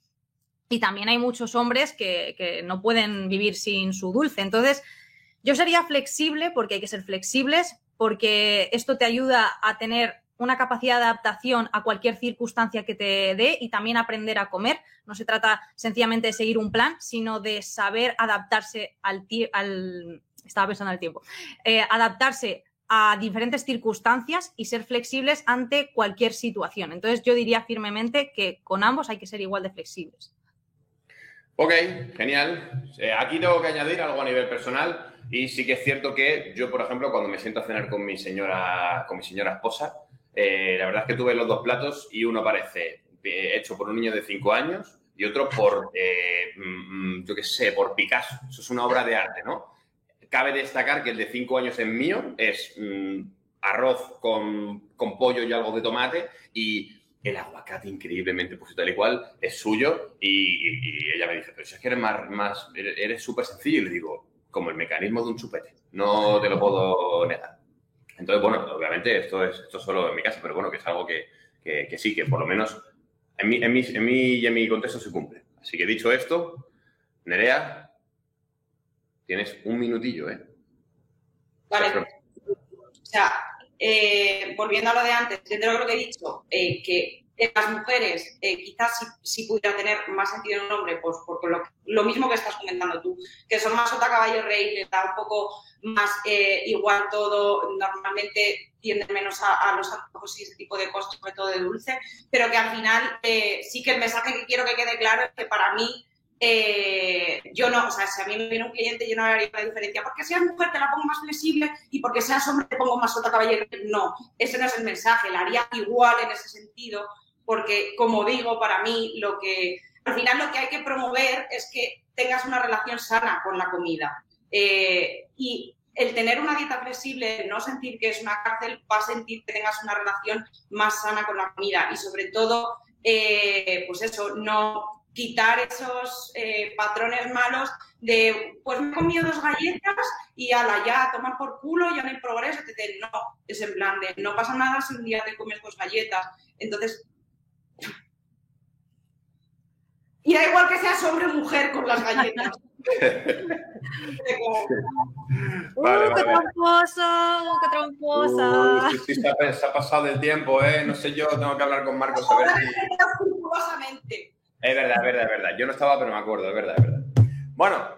Y también hay muchos hombres que, que no pueden vivir sin su dulce. Entonces, yo sería flexible porque hay que ser flexibles, porque esto te ayuda a tener una capacidad de adaptación a cualquier circunstancia que te dé y también aprender a comer. No se trata sencillamente de seguir un plan, sino de saber adaptarse al, al estaba pensando en el tiempo, eh, adaptarse a diferentes circunstancias y ser flexibles ante cualquier situación. Entonces yo diría firmemente que con ambos hay que ser igual de flexibles. Ok, genial. Eh, aquí tengo que añadir algo a nivel personal y sí que es cierto que yo, por ejemplo, cuando me siento a cenar con mi señora, con mi señora esposa, eh, la verdad es que tuve los dos platos y uno parece eh, hecho por un niño de 5 años y otro por, eh, mm, mm, yo qué sé, por Picasso. Eso es una obra de arte, ¿no? Cabe destacar que el de 5 años es mío, es mm, arroz con, con, pollo y algo de tomate y el aguacate increíblemente pues tal y cual es suyo y, ella me dice, pero si es que eres más, más eres súper sencillo y le digo, como el mecanismo de un chupete, no te lo puedo negar. Entonces, bueno, obviamente esto es esto solo en mi casa, pero bueno, que es algo que, sí, que por lo menos en mi, en, en y en mi contexto se cumple. Así que dicho esto, Nerea, tienes un minutillo, ¿eh? Vale. O sea, eh, volviendo a lo de antes, dentro de lo que he dicho, eh, que las mujeres eh, quizás sí, pudiera tener más sentido en un hombre, pues porque lo, mismo que estás comentando tú, que son más sota caballo rey, les da un poco más eh, igual todo, normalmente tienden menos a, los antojos y ese tipo de cosas, sobre todo de dulce, pero que al final sí que el mensaje que quiero que quede claro es que para mí yo no, o sea, si a mí me viene un cliente, yo no haría la diferencia. Porque seas mujer te la pongo más flexible y porque seas hombre te pongo más sota caballero. No, ese no es el mensaje, la haría igual en ese sentido, porque como digo, para mí lo que al final lo que hay que promover es que tengas una relación sana con la comida. Eh, y el tener una dieta flexible, no sentir que es una cárcel, va a sentir que tengas una relación más sana con la comida y sobre todo, eh, pues eso, no quitar esos eh, patrones malos de, pues me he comido dos galletas y ala, ya, tomar por culo, ya no hay progreso, etc. No, es en plan de, no pasa nada si un día te comes dos galletas. Entonces, y da igual que seas hombre o mujer con las galletas. ¡Uh, qué tramposo! ¡Qué tramposa! Uh, sí, se, ha, pasado el tiempo, ¿eh? No sé yo, tengo que hablar con Marcos a ver si... Es verdad, es verdad, es verdad. Yo no estaba, pero me acuerdo, es verdad, es verdad. Bueno,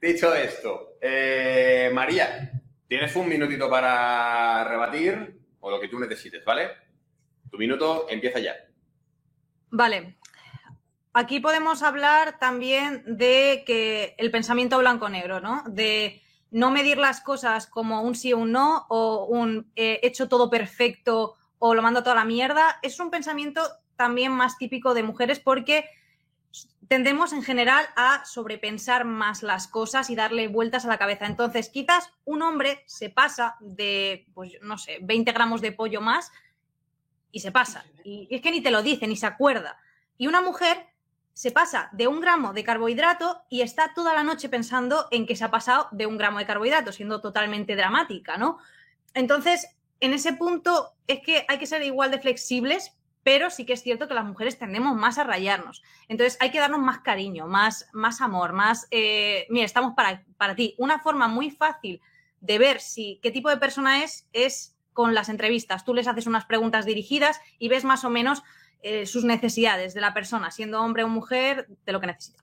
dicho esto, eh, María, tienes un minutito para rebatir o lo que tú necesites, ¿vale? Tu minuto empieza ya. Vale. Aquí podemos hablar también de que el pensamiento blanco-negro, ¿no? De no medir las cosas como un sí o un no, o un eh, hecho todo perfecto o lo mando toda la mierda. Es un pensamiento también más típico de mujeres porque tendemos en general a sobrepensar más las cosas y darle vueltas a la cabeza. Entonces, quizás un hombre se pasa de, pues no sé, 20 gramos de pollo más y se pasa. Y es que ni te lo dice, ni se acuerda. Y una mujer se pasa de un gramo de carbohidrato y está toda la noche pensando en que se ha pasado de un gramo de carbohidrato, siendo totalmente dramática, ¿no? Entonces, en ese punto es que hay que ser igual de flexibles, pero sí que es cierto que las mujeres tendemos más a rayarnos. Entonces, hay que darnos más cariño, más, más amor, más, eh, mira, estamos para, para ti. Una forma muy fácil de ver si qué tipo de persona es es con las entrevistas. Tú les haces unas preguntas dirigidas y ves más o menos eh, sus necesidades de la persona, siendo hombre o mujer, de lo que necesita.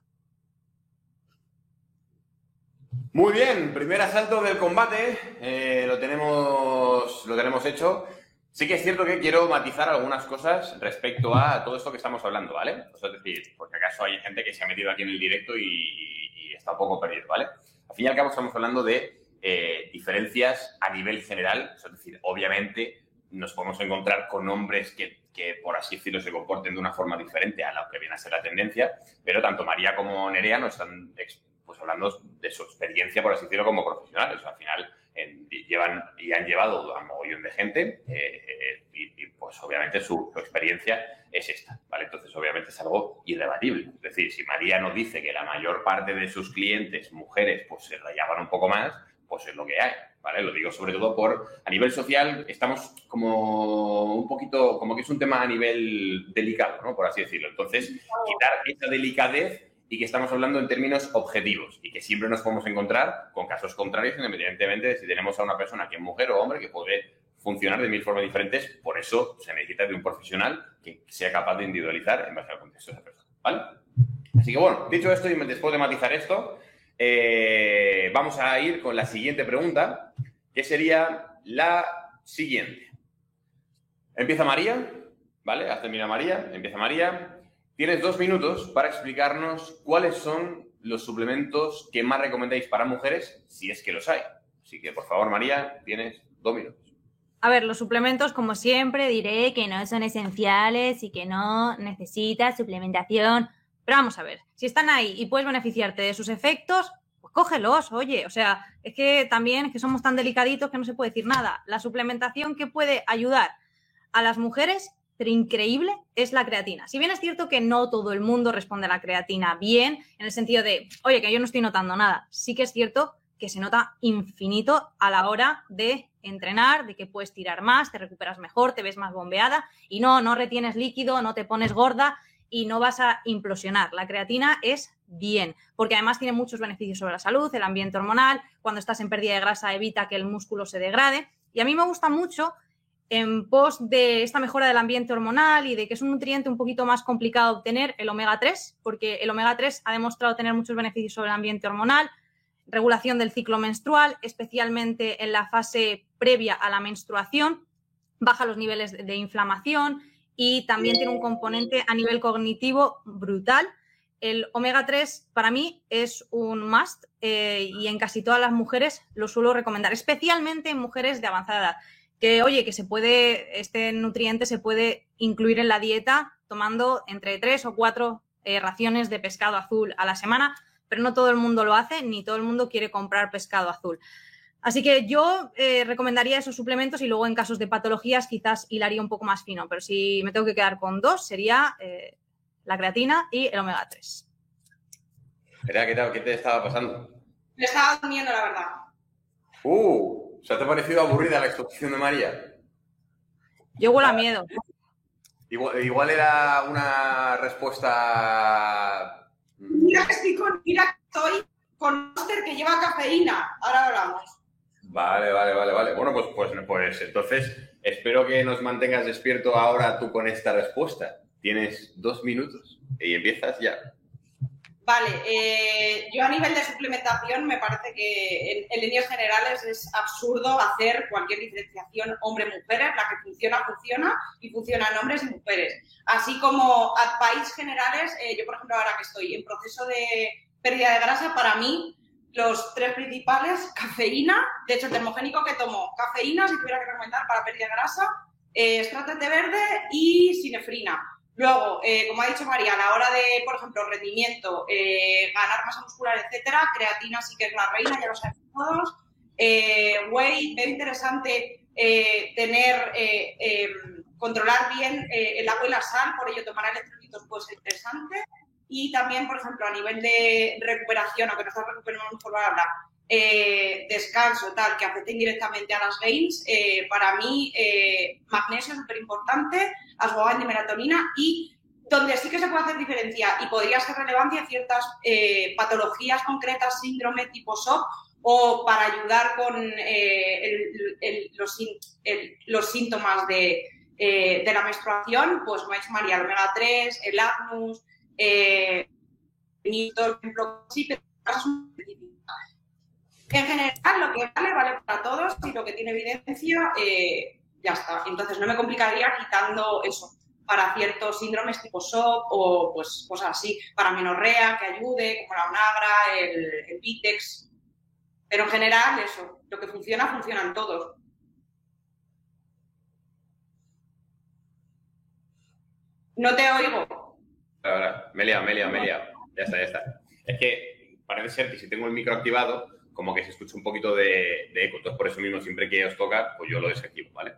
Muy bien, primer asalto del combate, eh, lo, tenemos, lo tenemos hecho. Sí que es cierto que quiero matizar algunas cosas respecto a todo esto que estamos hablando, ¿vale? es decir, porque acaso hay gente que se ha metido aquí en el directo y, está un poco perdido, ¿vale? Al fin y al cabo estamos hablando de eh, diferencias a nivel general, es decir, obviamente nos podemos encontrar con hombres que que, por así decirlo, se comporten de una forma diferente a lo que viene a ser la tendencia, pero tanto María como Nerea no están pues hablando de su experiencia, por así decirlo, como profesionales. al final llevan y han llevado a un mogollón de gente eh, y, pues obviamente su, experiencia es esta, ¿vale? Entonces obviamente es algo irrebatible. Es decir, si María nos dice que la mayor parte de sus clientes, mujeres, pues se rayaban un poco más, pues es lo que hay, ¿vale? Lo digo sobre todo por, a nivel social, estamos como un poquito, como que es un tema a nivel delicado, ¿no? Por así decirlo. Entonces, quitar esa delicadez y que estamos hablando en términos objetivos y que siempre nos podemos encontrar con casos contrarios, independientemente de si tenemos a una persona que es mujer o hombre que puede funcionar de mil formas diferentes. Por eso se necesita de un profesional que sea capaz de individualizar en base al contexto de esa persona. ¿Vale? Así que bueno, dicho esto y después de matizar esto, eh, vamos a ir con la siguiente pregunta, que sería la siguiente. Empieza María, ¿vale? Haz termina María, empieza María. Tienes dos minutos para explicarnos cuáles son los suplementos que más recomendáis para mujeres, si es que los hay. Así que, por favor, María, tienes dos minutos. A ver, los suplementos, como siempre, diré que no son esenciales y que no necesitas suplementación. Pero vamos a ver, si están ahí y puedes beneficiarte de sus efectos, pues cógelos, oye. O sea, es que también es que somos tan delicaditos que no se puede decir nada. La suplementación que puede ayudar a las mujeres increíble es la creatina. Si bien es cierto que no todo el mundo responde a la creatina bien, en el sentido de, oye, que yo no estoy notando nada, sí que es cierto que se nota infinito a la hora de entrenar, de que puedes tirar más, te recuperas mejor, te ves más bombeada y no, no retienes líquido, no te pones gorda y no vas a implosionar. La creatina es bien, porque además tiene muchos beneficios sobre la salud, el ambiente hormonal, cuando estás en pérdida de grasa evita que el músculo se degrade y a mí me gusta mucho en pos de esta mejora del ambiente hormonal y de que es un nutriente un poquito más complicado obtener, el omega 3, porque el omega 3 ha demostrado tener muchos beneficios sobre el ambiente hormonal, regulación del ciclo menstrual, especialmente en la fase previa a la menstruación, baja los niveles de inflamación y también tiene un componente a nivel cognitivo brutal. El omega 3 para mí es un must eh, y en casi todas las mujeres lo suelo recomendar, especialmente en mujeres de avanzada edad que, oye, que se puede, este nutriente se puede incluir en la dieta tomando entre tres o cuatro eh, raciones de pescado azul a la semana, pero no todo el mundo lo hace, ni todo el mundo quiere comprar pescado azul. Así que yo eh, recomendaría esos suplementos y luego en casos de patologías quizás hilaría un poco más fino, pero si me tengo que quedar con dos sería eh, la creatina y el omega 3. ¿qué, tal? ¿Qué te estaba pasando? Me estaba durmiendo, la verdad. ¡Uh! ¿Se te ha parecido aburrida la exposición de María? Yo huelo a miedo. Igual, era una respuesta. Mira que estoy con, mira estoy con Monster que lleva cafeína. Ahora hablamos. Vale, vale, vale, vale. Bueno, pues, pues, pues entonces espero que nos mantengas despierto ahora tú con esta respuesta. Tienes dos minutos y empiezas ya. Vale, eh, yo a nivel de suplementación me parece que en, líneas generales es absurdo hacer cualquier diferenciación hombre-mujeres, la que funciona, funciona y funciona en hombres y mujeres. Así como advice generales, eh, yo por ejemplo ahora que estoy en proceso de pérdida de grasa, para mí los tres principales, cafeína, de hecho el termogénico que tomo, cafeína, si tuviera que recomendar para pérdida de grasa, eh, de verde y sinefrina. Luego, eh, como ha dicho María, a la hora de, por ejemplo, rendimiento, eh, ganar masa muscular, etcétera, creatina sí que es la reina, ya lo sabemos todos. Eh, whey, es interesante eh, tener, em, controlar bien el agua y la sal, por ello tomar electrolitos puede ser interesante. Y también, por ejemplo, a nivel de recuperación, aunque no está recuperando mejor hablar, eh, descanso, tal, que afecten directamente a las gains, eh, para mí eh, magnesio es súper importante, asgogan y melatonina y donde sí que se puede hacer diferencia y podría ser relevancia ciertas patologías concretas, síndrome tipo SOP o para ayudar con los, síntomas de, la menstruación, pues como ha María, el omega 3, el eh, por ejemplo, sí, pero en general, lo que vale, vale para todos y lo que tiene evidencia, eh, ya está. Entonces, no me complicaría quitando eso para ciertos síndromes tipo SOP o pues cosas así, para menorrea, que ayude, como la onagra, el, el Vitex. Pero en general, eso, lo que funciona, funcionan todos. No te oigo. Ahora, Melia, Melia, Melia. Ya está, ya está. Es que parece ser que si tengo el micro activado, como que se escucha un poquito de, eco. Entonces, por eso mismo, siempre que os toca, pues yo lo desactivo, ¿vale?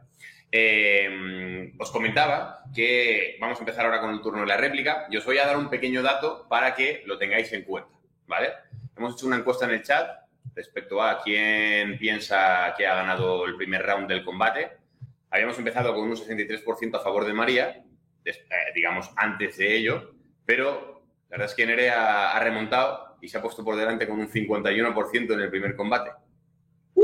Eh, os comentaba que vamos a empezar ahora con el turno de la réplica y os voy a dar un pequeño dato para que lo tengáis en cuenta, ¿vale? Hemos hecho una encuesta en el chat respecto a quién piensa que ha ganado el primer round del combate. Habíamos empezado con un 63% a favor de María, eh, digamos, antes de ello, pero la verdad es que Nerea ha remontado y se ha puesto por delante con un 51% en el primer combate. ¡Uh!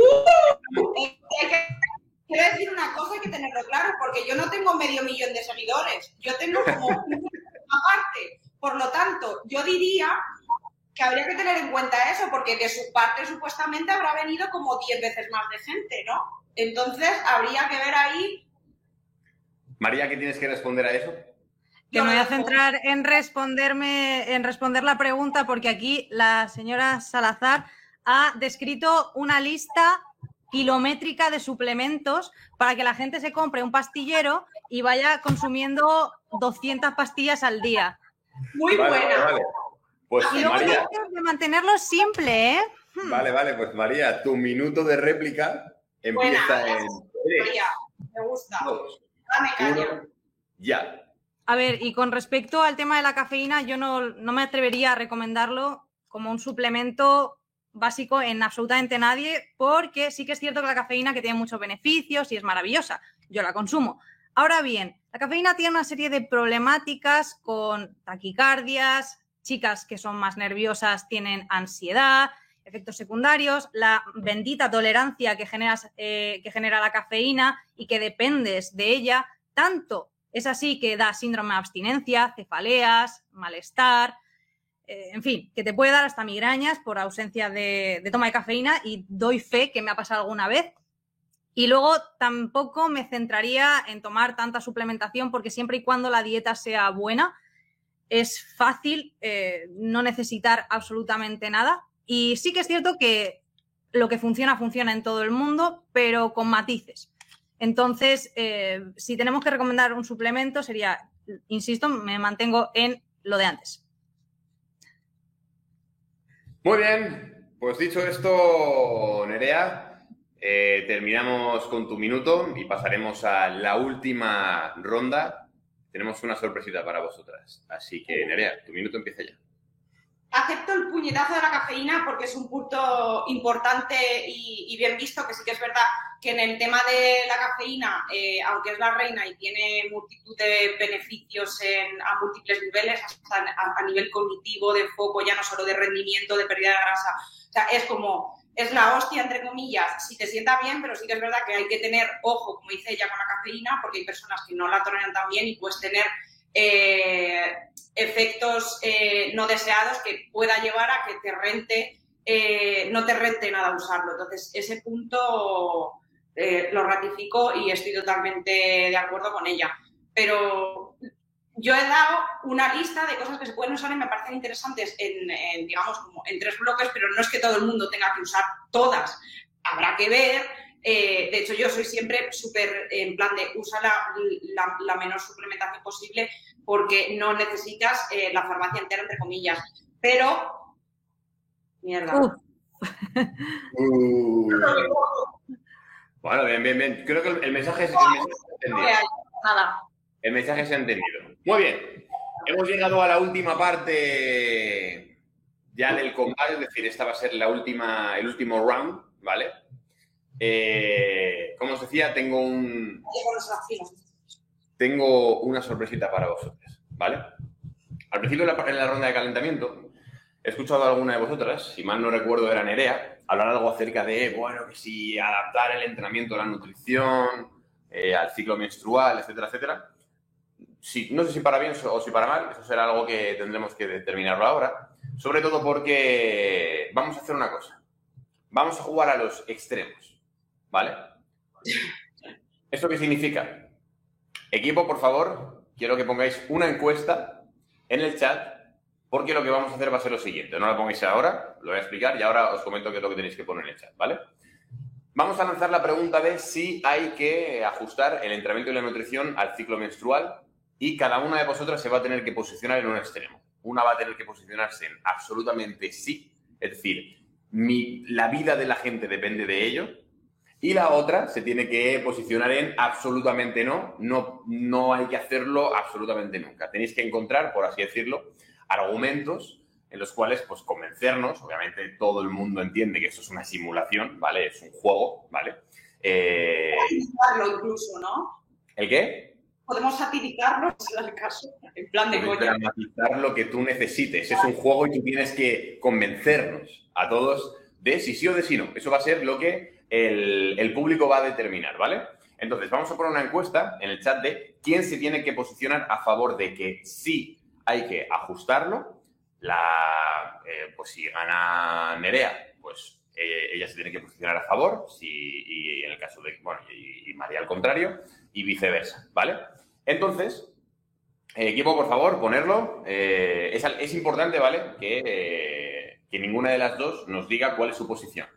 Quiero decir una cosa, hay que tenerlo claro, porque yo no tengo medio millón de seguidores, yo tengo como una parte. Por lo tanto, yo diría que habría que tener en cuenta eso, porque de su parte supuestamente habrá venido como 10 veces más de gente, ¿no? Entonces, habría que ver ahí. María, ¿qué tienes que responder a eso? Que me voy a centrar en responderme, en responder la pregunta, porque aquí la señora Salazar ha descrito una lista kilométrica de suplementos para que la gente se compre un pastillero y vaya consumiendo 200 pastillas al día. Muy buena. Pues, y luego María, de mantenerlo simple, ¿eh? Hmm. Vale, vale, pues María, tu minuto de réplica empieza en. María, me gusta. Dame caña. ya. A ver, y con respecto al tema de la cafeína, yo no, no me atrevería a recomendarlo como un suplemento básico en absolutamente nadie, porque sí que es cierto que la cafeína que tiene muchos beneficios y es maravillosa. Yo la consumo. Ahora bien, la cafeína tiene una serie de problemáticas con taquicardias, chicas que son más nerviosas tienen ansiedad, efectos secundarios, la bendita tolerancia que, generas, eh, que genera la cafeína y que dependes de ella, tanto es así que da síndrome de abstinencia, cefaleas, malestar, eh, en fin, que te puede dar hasta migrañas por ausencia de, toma de cafeína y doy fe que me ha pasado alguna vez. Y luego tampoco me centraría en tomar tanta suplementación porque siempre y cuando la dieta sea buena, es fácil eh, no necesitar absolutamente nada. Y sí que es cierto que lo que funciona, funciona en todo el mundo, pero con matices. Entonces, eh, si tenemos que recomendar un suplemento, sería, insisto, me mantengo en lo de antes. Muy bien, pues dicho esto, Nerea, eh, terminamos con tu minuto y pasaremos a la última ronda. Tenemos una sorpresita para vosotras. Así que, Nerea, tu minuto empieza ya. Acepto el puñetazo de la cafeína porque es un punto importante y, bien visto, que sí que es verdad que en el tema de la cafeína, eh, aunque es la reina y tiene multitud de beneficios a múltiples niveles, hasta a, nivel cognitivo, de foco, ya no solo de rendimiento, de pérdida de grasa, o sea, es como, es la hostia, entre comillas, si te sienta bien, pero sí que es verdad que hay que tener ojo, como dice ella, con la cafeína, porque hay personas que no la toleran tan bien y puedes tener eh, efectos eh, no deseados que pueda llevar a que te rente, no te rente nada usarlo. Entonces, ese punto lo ratifico y estoy totalmente de acuerdo con ella. Pero yo he dado una lista de cosas que se pueden usar y me parecen interesantes en, digamos, como en tres bloques, pero no es que todo el mundo tenga que usar todas. Habrá que ver eh, de hecho, yo soy siempre súper en plan de usa la, menor suplementación posible porque no necesitas eh, la farmacia entera, entre comillas. Pero, mierda. Uh. Bueno, bien, bien, bien. Creo que el mensaje, se ha entendido. Nada. El mensaje se ha entendido. Muy bien. Hemos llegado a la última parte ya del combate, es decir, esta va a ser la última, el último round, ¿vale? Eh, como os decía, tengo un. Tengo una sorpresita para vosotros, ¿vale? Al principio de la, en la ronda de calentamiento, he escuchado a alguna de vosotras, si mal no recuerdo era Nerea, hablar algo acerca de, bueno, que si adaptar el entrenamiento a la nutrición, eh, al ciclo menstrual, etcétera, etcétera. Si, no sé si para bien o si para mal, eso será algo que tendremos que determinarlo ahora. Sobre todo porque vamos a hacer una cosa. Vamos a jugar a los extremos. ¿Vale? ¿Esto qué significa? Equipo, por favor, quiero que pongáis una encuesta en el chat porque lo que vamos a hacer va a ser lo siguiente. No la pongáis ahora, lo voy a explicar y ahora os comento qué es lo que tenéis que poner en el chat, ¿vale? Vamos a lanzar la pregunta de si hay que ajustar el entrenamiento y la nutrición al ciclo menstrual y cada una de vosotras se va a tener que posicionar en un extremo. Una va a tener que posicionarse en absolutamente sí es decir, mi, la vida de la gente depende de ello. Y la otra se tiene que posicionar en absolutamente no, no, no hay que hacerlo absolutamente nunca. Tenéis que encontrar, por así decirlo, argumentos en los cuales, pues, convencernos, obviamente todo el mundo entiende que eso es una simulación, ¿vale? Es un juego, ¿vale? Eh... incluso, ¿no? ¿El qué? Podemos satiricarlo, si es el caso, en plan de coña. Dramatizar lo que tú necesites. Es un juego y tú tienes que convencernos a todos de si sí o de si no. Eso va a ser lo que el, el público va a determinar, ¿vale? Entonces, vamos a poner una encuesta en el chat de quién se tiene que posicionar a favor de que sí hay que ajustarlo la, eh, pues si gana Nerea, pues eh, ella se tiene que posicionar a favor, si, y en el caso de, María al contrario, y viceversa, ¿vale? Entonces, eh, equipo, por favor, ponerlo. Es, es, importante, ¿vale? Que, que ninguna de las dos nos diga cuál es su posición,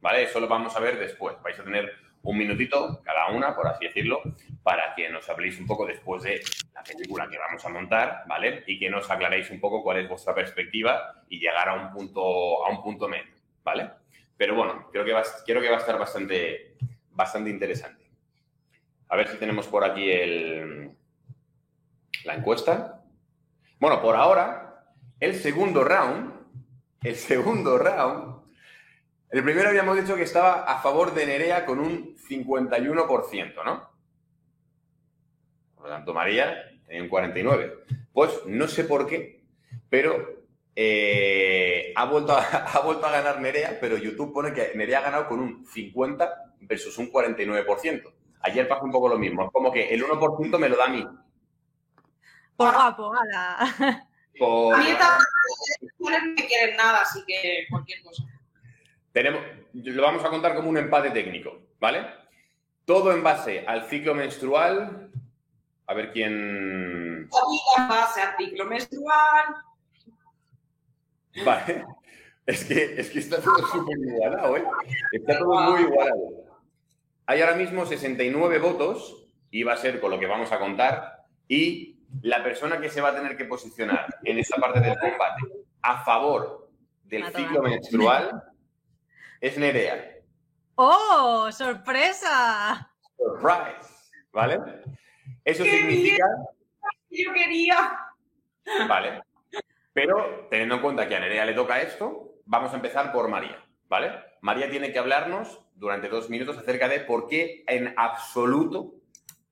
¿vale? Eso lo vamos a ver después. Vais a tener un minutito cada una, por así decirlo, para que nos habléis un poco después de la película que vamos a montar, ¿vale? Y que nos aclaréis un poco cuál es vuestra perspectiva y llegar a un punto, a un punto medio, ¿vale? Pero bueno, creo que va, que va a estar bastante, bastante interesante. A ver si tenemos por aquí el, la encuesta. Bueno, por ahora, el segundo round, el segundo round el primero habíamos dicho que estaba a favor de Nerea con un 51%, ¿no? Por lo tanto, María tenía un 49%. Pues no sé por qué, pero eh, ha, vuelto a, ha vuelto a ganar Nerea, pero YouTube pone que Nerea ha ganado con un 50 versus un 49%. Ayer pasó un poco lo mismo. Es como que el 1% me lo da a mí. Por guapo, ala. Por... A mí no me quieren nada, así que cualquier cosa. Tenemos, lo vamos a contar como un empate técnico, ¿vale? Todo en base al ciclo menstrual. A ver quién. Todo en base al ciclo menstrual. Vale. Es que, es que está todo súper igualado, ¿eh? Está todo muy igualado. Hay ahora mismo 69 votos, y va a ser con lo que vamos a contar, y la persona que se va a tener que posicionar en esta parte del combate a favor del ciclo menstrual es Nerea. ¡Oh, sorpresa! Surprise, ¿vale? Eso significa... Yo quería. Vale. Pero teniendo en cuenta que a Nerea le toca esto, vamos a empezar por María, ¿vale? María tiene que hablarnos durante dos minutos acerca de por qué en absoluto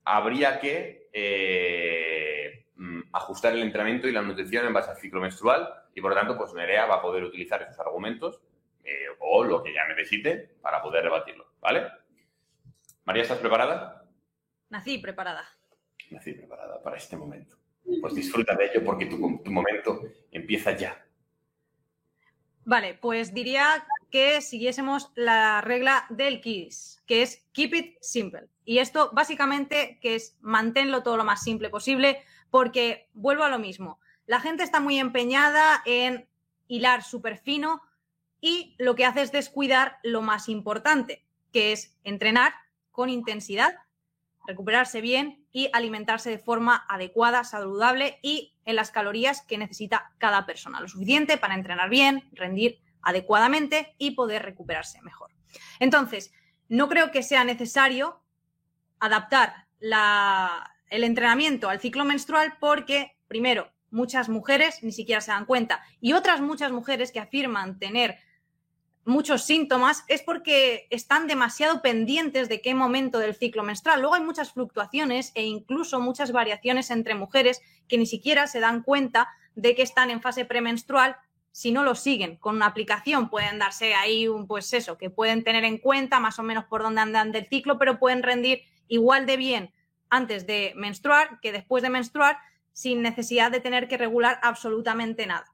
habría que eh, mm, ajustar el entrenamiento y la nutrición en base al ciclo menstrual y por lo tanto, pues Nerea va a poder utilizar esos argumentos eh, o lo que ya necesite para poder rebatirlo, ¿vale? María, ¿estás preparada? Nací preparada. Nací preparada para este momento. Pues disfruta de ello porque tu, momento empieza ya. Vale, pues diría que siguiésemos la regla del KISS, que es keep it simple. Y esto básicamente que es manténlo todo lo más simple posible, porque vuelvo a lo mismo. La gente está muy empeñada en hilar súper fino y lo que hace es descuidar lo más importante, que es entrenar con intensidad, recuperarse bien y alimentarse de forma adecuada, saludable y en las calorías que necesita cada persona, lo suficiente para entrenar bien, rendir adecuadamente y poder recuperarse mejor. Entonces, no creo que sea necesario adaptar el entrenamiento al ciclo menstrual porque, primero, muchas mujeres ni siquiera se dan cuenta y otras muchas mujeres que afirman tener muchos síntomas es porque están demasiado pendientes de qué momento del ciclo menstrual. Luego hay muchas fluctuaciones e incluso muchas variaciones entre mujeres que ni siquiera se dan cuenta de que están en fase premenstrual si no lo siguen con una aplicación. Pueden darse ahí un, pues eso, que pueden tener en cuenta más o menos por dónde andan del ciclo, pero pueden rendir igual de bien antes de menstruar que después de menstruar sin necesidad de tener que regular absolutamente nada.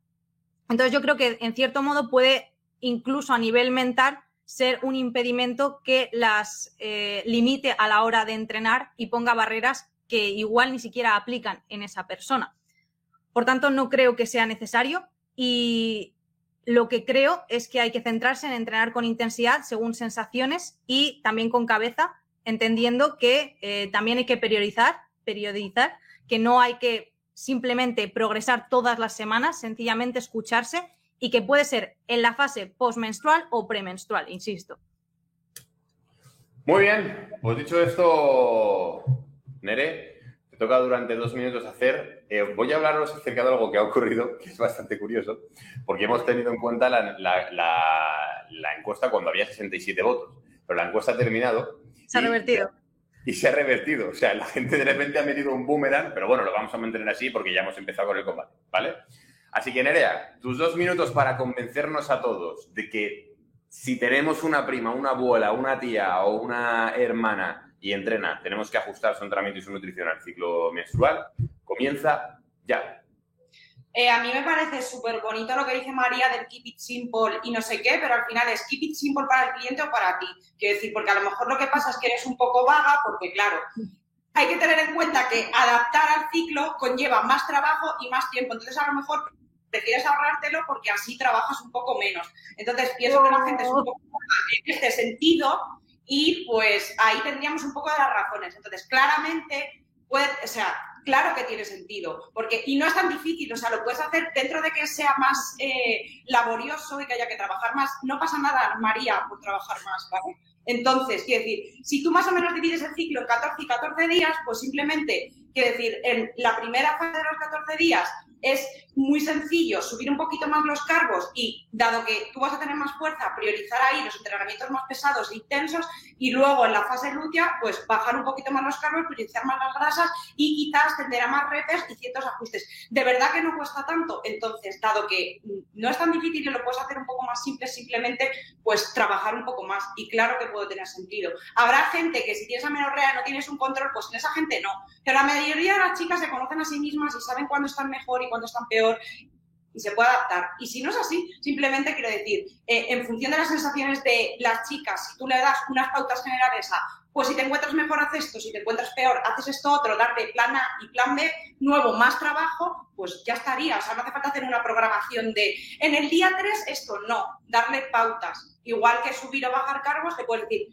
Entonces yo creo que en cierto modo puede incluso a nivel mental, ser un impedimento que las eh, limite a la hora de entrenar y ponga barreras que igual ni siquiera aplican en esa persona. Por tanto, no creo que sea necesario y lo que creo es que hay que centrarse en entrenar con intensidad según sensaciones y también con cabeza, entendiendo que eh, también hay que periodizar, periodizar, que no hay que simplemente progresar todas las semanas, sencillamente escucharse y que puede ser en la fase postmenstrual o premenstrual, insisto. Muy bien, pues dicho esto, Nere, te toca durante dos minutos hacer. Eh, voy a hablaros acerca de algo que ha ocurrido, que es bastante curioso, porque hemos tenido en cuenta la, la encuesta cuando había 67 votos, pero la encuesta ha terminado. Se ha revertido y se ha revertido. O sea, la gente de repente ha metido un boomerang, pero bueno, lo vamos a mantener así porque ya hemos empezado con el combate, ¿vale? Así que, Nerea, tus dos minutos para convencernos a todos de que si tenemos una prima, una abuela, una tía o una hermana y entrena, tenemos que ajustar su entrenamiento y su nutrición al ciclo menstrual, comienza ya. Eh, a mí me parece súper bonito lo que dice María del keep it simple y no sé qué, pero al final es keep it simple para el cliente o para ti. Quiero decir, porque a lo mejor lo que pasa es que eres un poco vaga, porque claro, hay que tener en cuenta que adaptar al ciclo conlleva más trabajo y más tiempo. Entonces, a lo mejor prefieres ahorrártelo porque así trabajas un poco menos. Entonces, pienso que la gente es un poco en este sentido y pues ahí tendríamos un poco de las razones. Entonces, claramente, puede, o sea, claro que tiene sentido, porque y no es tan difícil, o sea, lo puedes hacer dentro de que sea más eh, laborioso y que haya que trabajar más. No pasa nada, María, por trabajar más, ¿vale? Entonces, quiero decir, si tú más o menos divides el ciclo en 14 y 14 días, pues simplemente, quiero decir, en la primera fase de los 14 días es muy sencillo subir un poquito más los cargos y, dado que tú vas a tener más fuerza, priorizar ahí los entrenamientos más pesados e intensos y luego en la fase lútea, pues bajar un poquito más los cargos, priorizar más las grasas y quizás tender a más repes y ciertos ajustes. De verdad que no cuesta tanto, entonces, dado que no es tan difícil y lo puedes hacer un poco más simple, simplemente pues trabajar un poco más y claro que puede tener sentido. Habrá gente que si tienes amenorrea no tienes un control, pues en esa gente no, pero la mayoría de las chicas se conocen a sí mismas y saben cuándo están mejor y cuándo están peor y se puede adaptar. Y si no es así, simplemente quiero decir, eh, en función de las sensaciones de las chicas, si tú le das unas pautas generales a, pues si te encuentras mejor, haces esto, si te encuentras peor, haces esto otro, darle plan A y plan B, nuevo, más trabajo, pues ya estaría. O sea, no hace falta hacer una programación de, en el día 3 esto, no, darle pautas. Igual que subir o bajar cargos, te puedes decir,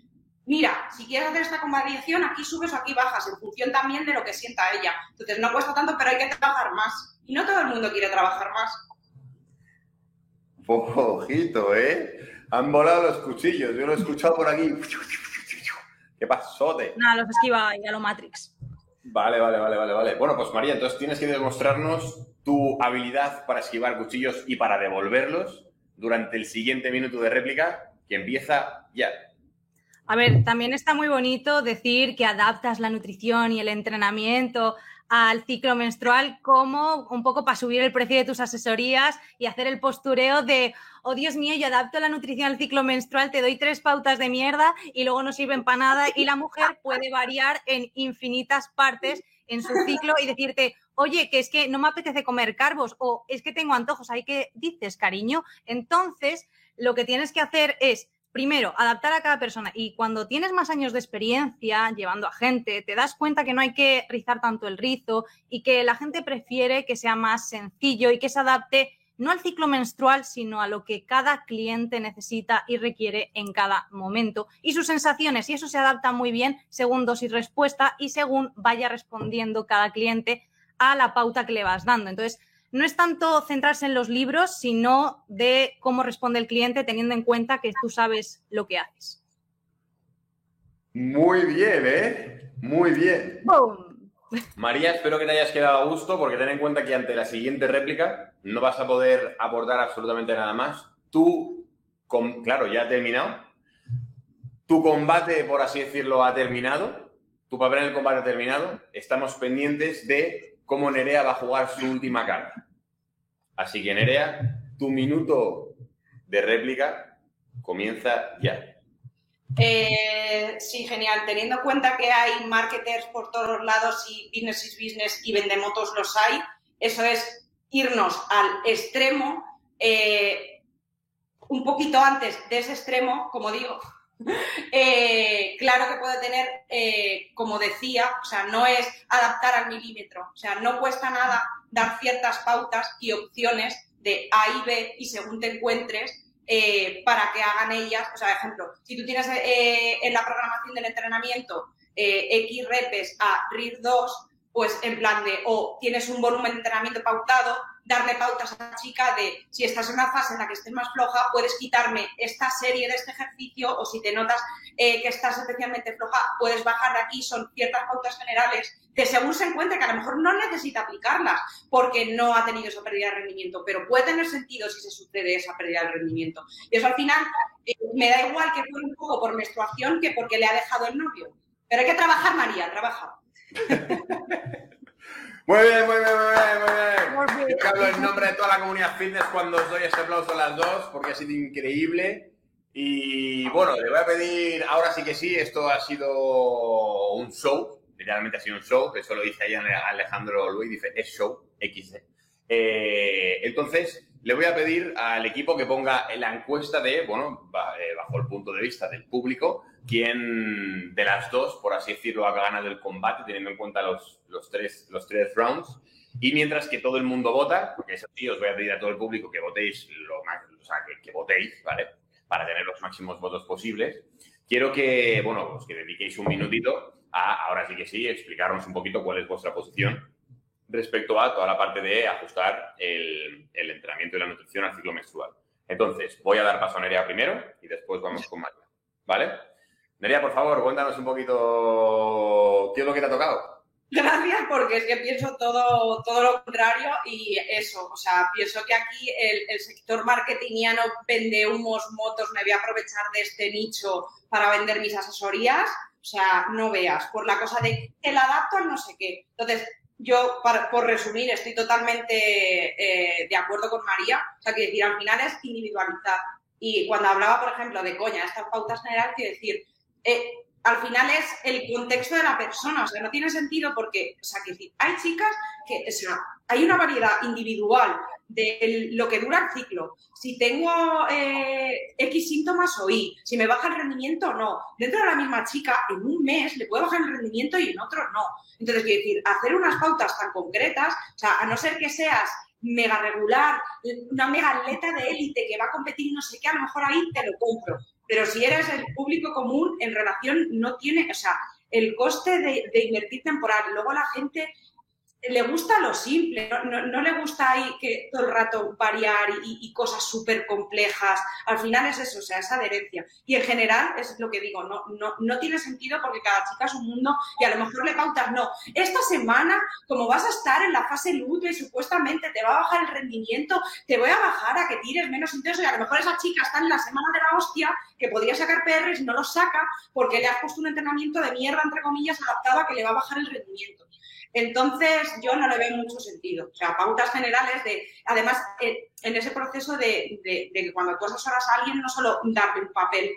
mira, si quieres hacer esta convalidación, aquí subes o aquí bajas, en función también de lo que sienta ella. Entonces, no cuesta tanto, pero hay que trabajar más. Y no todo el mundo quiere trabajar más. Ojito, ¿eh? Han volado los cuchillos. Yo lo he escuchado por aquí. ¿Qué pasó? Nada, los esquiva y a lo Matrix. Vale, vale, vale, vale, vale. Bueno, pues María, entonces tienes que demostrarnos tu habilidad para esquivar cuchillos y para devolverlos durante el siguiente minuto de réplica que empieza ya. A ver, también está muy bonito decir que adaptas la nutrición y el entrenamiento al ciclo menstrual como un poco para subir el precio de tus asesorías y hacer el postureo de, oh Dios mío, yo adapto la nutrición al ciclo menstrual, te doy tres pautas de mierda y luego no sirven para nada y la mujer puede variar en infinitas partes en su ciclo y decirte, oye, que es que no me apetece comer carbos o es que tengo antojos, ¿hay que dices, cariño? Entonces, lo que tienes que hacer es primero, adaptar a cada persona. Y cuando tienes más años de experiencia llevando a gente, te das cuenta que no hay que rizar tanto el rizo y que la gente prefiere que sea más sencillo y que se adapte no al ciclo menstrual, sino a lo que cada cliente necesita y requiere en cada momento. Y sus sensaciones, y eso se adapta muy bien según dosis respuesta y según vaya respondiendo cada cliente a la pauta que le vas dando. Entonces, no es tanto centrarse en los libros, sino de cómo responde el cliente teniendo en cuenta que tú sabes lo que haces. Muy bien, ¿eh? Muy bien. María, espero que te hayas quedado a gusto porque ten en cuenta que ante la siguiente réplica no vas a poder abordar absolutamente nada más. Tú, claro, ya ha terminado. Tu combate, por así decirlo, ha terminado. Tu papel en el combate ha terminado. Estamos pendientes de cómo Nerea va a jugar su última carta. Así que Nerea, tu minuto de réplica comienza ya. Eh, sí, genial. Teniendo en cuenta que hay marketers por todos lados y business is business y vendemotos los hay, eso es irnos al extremo, eh, un poquito antes de ese extremo, como digo, Eh, claro que puede tener, eh, como decía, o sea, no es adaptar al milímetro, o sea, no cuesta nada dar ciertas pautas y opciones de A y B y según te encuentres eh, para que hagan ellas, o sea, ejemplo, si tú tienes en la programación del entrenamiento X repes a RIR 2, pues en plan de, o tienes un volumen de entrenamiento pautado, darle pautas a la chica de si estás en una fase en la que estés más floja, puedes quitarme esta serie de este ejercicio o si te notas eh, que estás especialmente floja, puedes bajar de aquí, son ciertas pautas generales que según se encuentre que a lo mejor no necesita aplicarlas porque no ha tenido esa pérdida de rendimiento, pero puede tener sentido si se sucede esa pérdida de rendimiento. Y eso al final eh, me da igual que fue un poco por menstruación que porque le ha dejado el novio. Pero hay que trabajar, María, trabaja. Muy bien, muy bien, muy bien, muy bien. Yo hablo en nombre de toda la comunidad fitness cuando os doy ese aplauso a las dos, porque ha sido increíble. Y bueno, le voy a pedir, ahora sí que sí, esto ha sido un show, literalmente ha sido un show, que eso lo dice ahí Alejandro Luis, dice, es show, XD. Eh, entonces, le voy a pedir al equipo que ponga la encuesta de, bueno, eh, bajo el punto de vista del público, quién de las dos, por así decirlo, ha ganado el combate, teniendo en cuenta los, los, tres, los tres rounds. Y mientras que todo el mundo vota, porque eso sí, os voy a pedir a todo el público que votéis, lo o sea, que, votéis, ¿vale? Para tener los máximos votos posibles. Quiero que, bueno, pues que dediquéis un minutito a, ahora sí que sí, explicarnos un poquito cuál es vuestra posición respecto a toda la parte de ajustar el, el entrenamiento y la nutrición al ciclo menstrual. Entonces, voy a dar paso a Nerea primero y después vamos con María, ¿vale? Nerea, por favor, cuéntanos un poquito qué es lo que te ha tocado. Gracias, porque es que pienso todo, todo lo contrario y eso, o sea, pienso que aquí el, sector marketingiano vende humos, motos, me voy a aprovechar de este nicho para vender mis asesorías, o sea, no veas, por la cosa de el adapto al no sé qué. Entonces, yo, por resumir, estoy totalmente eh, de acuerdo con María, o sea, que decir, al final es individualizar. Y cuando hablaba, por ejemplo, de coña, estas pautas generales, quiero decir, eh, al final es el contexto de la persona, o sea, no tiene sentido porque, o sea, que hay chicas que, o sea, hay una variedad individual de lo que dura el ciclo. Si tengo eh, X síntomas o Y, si me baja el rendimiento o no. Dentro de la misma chica, en un mes le puede bajar el rendimiento y en otro no. Entonces, quiero decir, hacer unas pautas tan concretas, o sea, a no ser que seas mega regular, una mega atleta de élite que va a competir no sé qué, a lo mejor ahí te lo compro. Pero si eres el público común, en relación no tiene, o sea, el coste de, de invertir temporal. Luego la gente le gusta lo simple, no, le gusta ahí que todo el rato variar y, cosas súper complejas. Al final es eso, o sea, esa adherencia. Y en general, es lo que digo, no, tiene sentido porque cada chica es un mundo y a lo mejor le pautas, no, esta semana, como vas a estar en la fase luto y supuestamente te va a bajar el rendimiento, te voy a bajar a que tires menos intenso y a lo mejor esa chica está en la semana de la hostia que podría sacar PRs y no lo saca porque le has puesto un entrenamiento de mierda, entre comillas, adaptado a que le va a bajar el rendimiento. Entonces, yo no le veo mucho sentido. O sea, pautas generales de, además, eh, en ese proceso de, que cuando tú asesoras a alguien, no solo darle un papel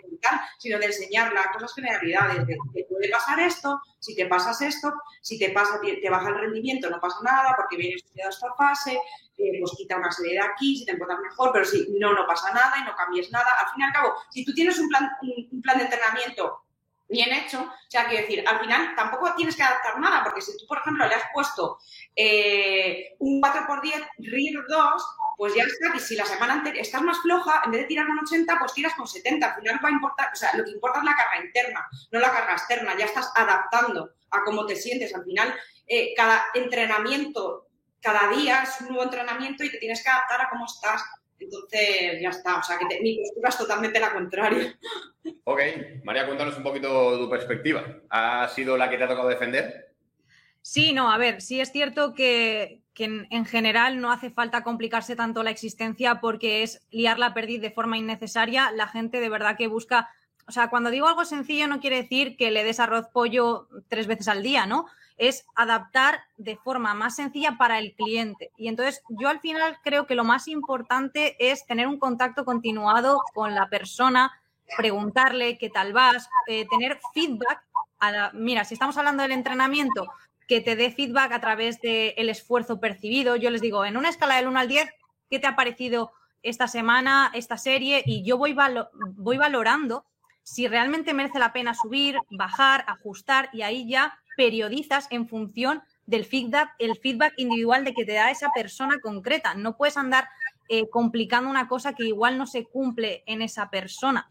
sino de enseñarle cosas generalidades, de que puede pasar esto, si te pasas esto, si te pasa, te, baja el rendimiento, no pasa nada, porque viene estudiado esta fase, eh, pues quita una serie de aquí, si te encuentras mejor, pero si no, no pasa nada y no cambies nada. Al fin y al cabo, si tú tienes un plan, un plan de entrenamiento bien hecho. O sea, quiero decir, al final tampoco tienes que adaptar nada, porque si tú, por ejemplo, le has puesto eh, un 4x10 RIR 2, pues ya está, que si la semana anterior estás más floja, en vez de tirar con 80, pues tiras con 70. Al final va a importar, o sea, lo que importa es la carga interna, no la carga externa. Ya estás adaptando a cómo te sientes. Al final, eh, cada entrenamiento, cada día es un nuevo entrenamiento y te tienes que adaptar a cómo estás entonces, ya está. O sea, que mi postura es totalmente la contraria. Ok. María, cuéntanos un poquito tu perspectiva. ¿Ha sido la que te ha tocado defender? Sí, no, a ver, sí es cierto que, en, general no hace falta complicarse tanto la existencia porque es liar la perdiz de forma innecesaria. La gente de verdad que busca. O sea, cuando digo algo sencillo no quiere decir que le des arroz pollo tres veces al día, ¿no? Es adaptar de forma más sencilla para el cliente. Y entonces yo al final creo que lo más importante es tener un contacto continuado con la persona, preguntarle qué tal vas, eh, tener feedback. mira, si estamos hablando del entrenamiento, que te dé feedback a través del esfuerzo percibido. Yo les digo, en una escala del 1 al 10, ¿qué te ha parecido esta semana, esta serie? Y yo voy, voy valorando si realmente merece la pena subir, bajar, ajustar y ahí ya periodizas en función del feedback, el feedback individual de que te da esa persona concreta. No puedes andar eh, complicando una cosa que igual no se cumple en esa persona.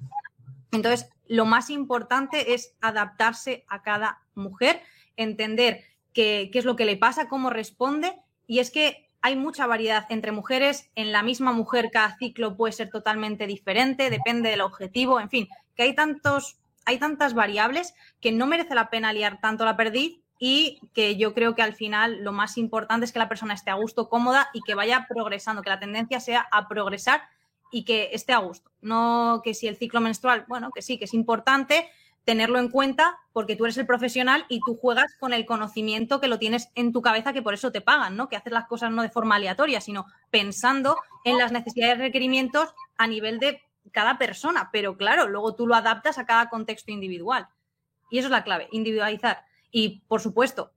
Entonces, lo más importante es adaptarse a cada mujer, entender qué, qué es lo que le pasa, cómo responde. Y es que hay mucha variedad entre mujeres. En la misma mujer cada ciclo puede ser totalmente diferente, depende del objetivo, en fin, que hay tantos, hay tantas variables que no merece la pena liar tanto la perdiz y que yo creo que al final lo más importante es que la persona esté a gusto, cómoda y que vaya progresando, que la tendencia sea a progresar y que esté a gusto. No que si el ciclo menstrual, bueno, que sí, que es importante tenerlo en cuenta porque tú eres el profesional y tú juegas con el conocimiento que lo tienes en tu cabeza, que por eso te pagan, ¿no? Que haces las cosas no de forma aleatoria, sino pensando en las necesidades y requerimientos a nivel de cada persona. Pero claro, luego tú lo adaptas a cada contexto individual. Y eso es la clave, individualizar. Y, por supuesto,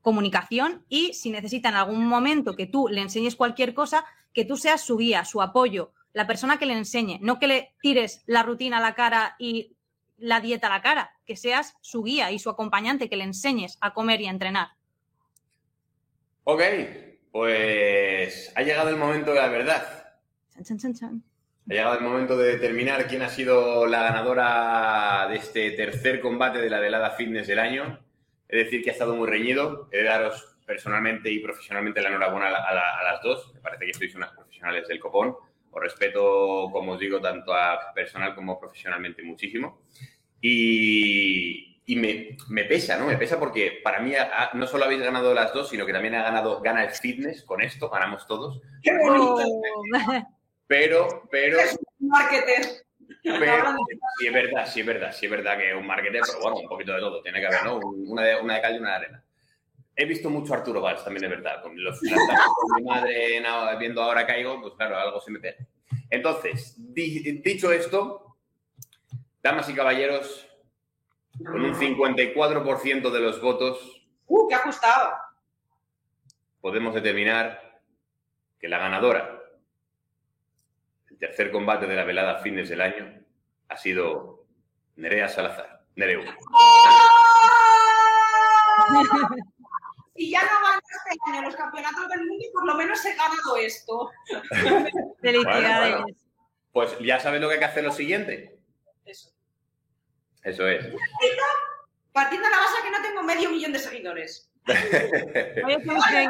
comunicación y si necesita en algún momento que tú le enseñes cualquier cosa, que tú seas su guía, su apoyo, la persona que le enseñe, no que le tires la rutina a la cara y la dieta a la cara, que seas su guía y su acompañante, que le enseñes a comer y a entrenar. Ok, pues ha llegado el momento de la verdad. Ha llegado el momento de determinar quién ha sido la ganadora de este tercer combate de la velada fitness del año. Es decir, que ha estado muy reñido. He de daros personalmente y profesionalmente la enhorabuena a, las dos. Me parece que sois unas profesionales del copón. Os respeto, como os digo, tanto a personal como profesionalmente muchísimo. Y, me, me, pesa, ¿no? Me pesa porque para mí no solo habéis ganado las dos, sino que también ha ganado, gana el fitness con esto, ganamos todos. ¡Qué bonito! Pero, pero... Es un marketer. Pero, sí es verdad, sí es verdad, sí es verdad que es un marketer, pero bueno, un poquito de todo tiene que haber, ¿no? Una de, una de cal y una de arena. He visto mucho a Arturo Valls también, es verdad. Con los con mi madre viendo ahora caigo, pues claro, algo se me pega. Entonces, dicho esto, damas y caballeros, con un 54% de los votos. ¡Uh, qué ajustado! Podemos determinar que la ganadora el tercer combate de la velada fines del año ha sido Nerea Salazar. Nereu. Si ya no ganas este año los campeonatos del mundo, por lo menos he ganado esto. Felicidades. Pues ya sabes lo que hay que hacer lo siguiente. Eso. Eso es. Partiendo de la base que no tengo medio millón de seguidores. Oye, que,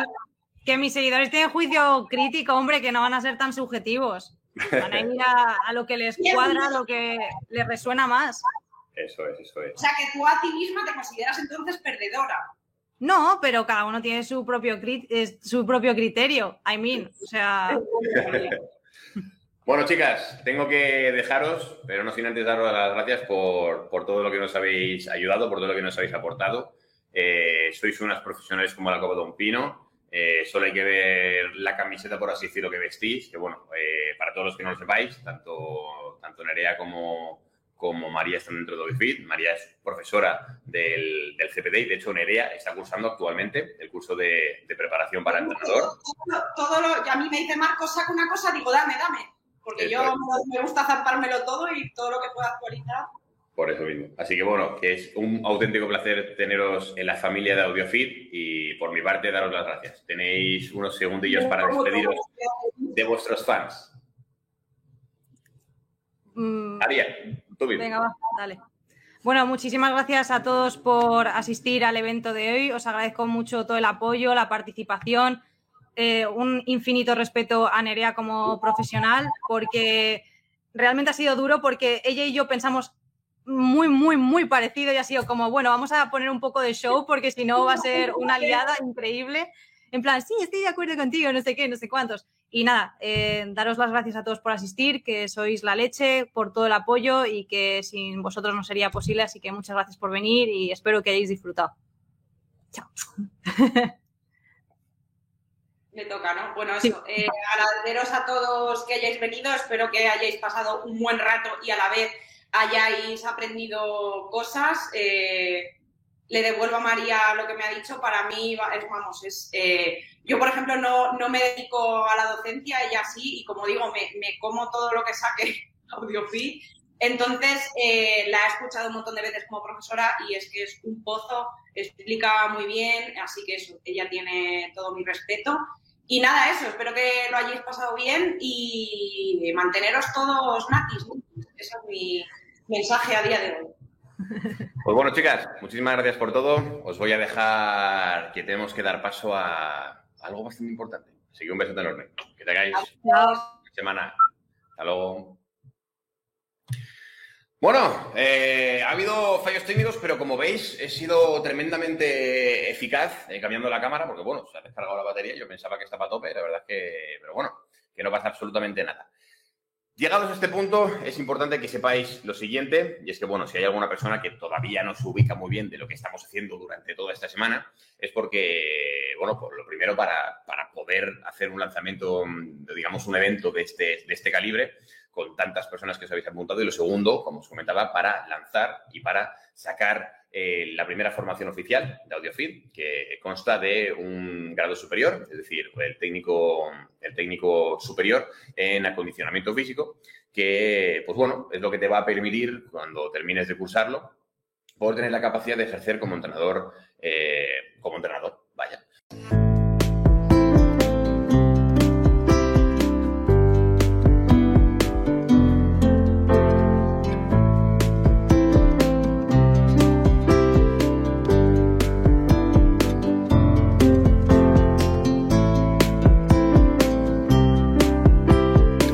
que mis seguidores tienen juicio crítico, hombre, que no van a ser tan subjetivos. Van a ir a, lo que les cuadra, a lo que les resuena más. Eso es, eso es. O sea, que tú a ti misma te consideras entonces perdedora. No, pero cada uno tiene su propio, su propio criterio. I mean, o sea. Bueno, chicas, tengo que dejaros, pero no sin antes daros las gracias por, todo lo que nos habéis ayudado, por todo lo que nos habéis aportado. Eh, sois unas profesionales como la Copa Don Pino. Eh, solo hay que ver la camiseta, por así decirlo, que vestís, que bueno, eh, para todos los que no lo sepáis, tanto, tanto Nerea como, como María están dentro de OIFIT. María es profesora del, del CPD y, de hecho, Nerea está cursando actualmente el curso de, preparación para entrenador. Todo, lo, a mí me dice Marcos, saca una cosa, digo, dame, dame. Porque yo me gusta zampármelo todo y todo lo que pueda actualizar. Por eso mismo. Así que bueno, que es un auténtico placer teneros en la familia de AudioFit y por mi parte daros las gracias. Tenéis unos segundillos para despediros de vuestros fans. Mm. Tú mismo. Venga, va, dale. Bueno, muchísimas gracias a todos por asistir al evento de hoy. Os agradezco mucho todo el apoyo, la participación. Eh, un infinito respeto a Nerea como profesional, porque realmente ha sido duro, porque ella y yo pensamos muy, muy, muy parecido y ha sido como, bueno, vamos a poner un poco de show porque si no va a ser una liada increíble. En plan, sí, estoy de acuerdo contigo, no sé qué, no sé cuántos. Y nada, eh, daros las gracias a todos por asistir, que sois la leche, por todo el apoyo y que sin vosotros no sería posible. Así que muchas gracias por venir y espero que hayáis disfrutado. Chao. Me toca, ¿no? Bueno, eso, eh, agradeceros a todos que hayáis venido, espero que hayáis pasado un buen rato y a la vez hayáis aprendido cosas. Eh, le devuelvo a María lo que me ha dicho. Para mí, vamos, es. Eh, yo, por ejemplo, no, no, me dedico a la docencia, ella sí, y como digo, me, me como todo lo que saque AudioFit. Entonces, eh, la he escuchado un montón de veces como profesora y es que es un pozo, explica muy bien, así que eso, ella tiene todo mi respeto. Y nada, eso, espero que lo hayáis pasado bien y manteneros todos natis. Ese es mi mensaje a día de hoy. Pues bueno, chicas, muchísimas gracias por todo. Os voy a dejar que tenemos que dar paso a algo bastante importante. Así que un beso enorme. Que tengáis semana. Hasta luego. Bueno, eh, ha habido fallos técnicos, pero como veis, he sido tremendamente eficaz eh, cambiando la cámara, porque bueno, se ha descargado la batería, yo pensaba que estaba a tope, la verdad es que, pero bueno, que no pasa absolutamente nada. Llegados a este punto, es importante que sepáis lo siguiente, y es que, bueno, si hay alguna persona que todavía no se ubica muy bien de lo que estamos haciendo durante toda esta semana, es porque, bueno, por lo primero, para, para poder hacer un lanzamiento, digamos, un evento de este, de este calibre, con tantas personas que os habéis apuntado. Y lo segundo, como os comentaba, para lanzar y para sacar eh, la primera formación oficial de AudioFeed, que consta de un grado superior, es decir, el técnico, el técnico superior en acondicionamiento físico, que, pues bueno, es lo que te va a permitir, cuando termines de cursarlo, poder tener la capacidad de ejercer como entrenador, eh, como entrenador, vaya.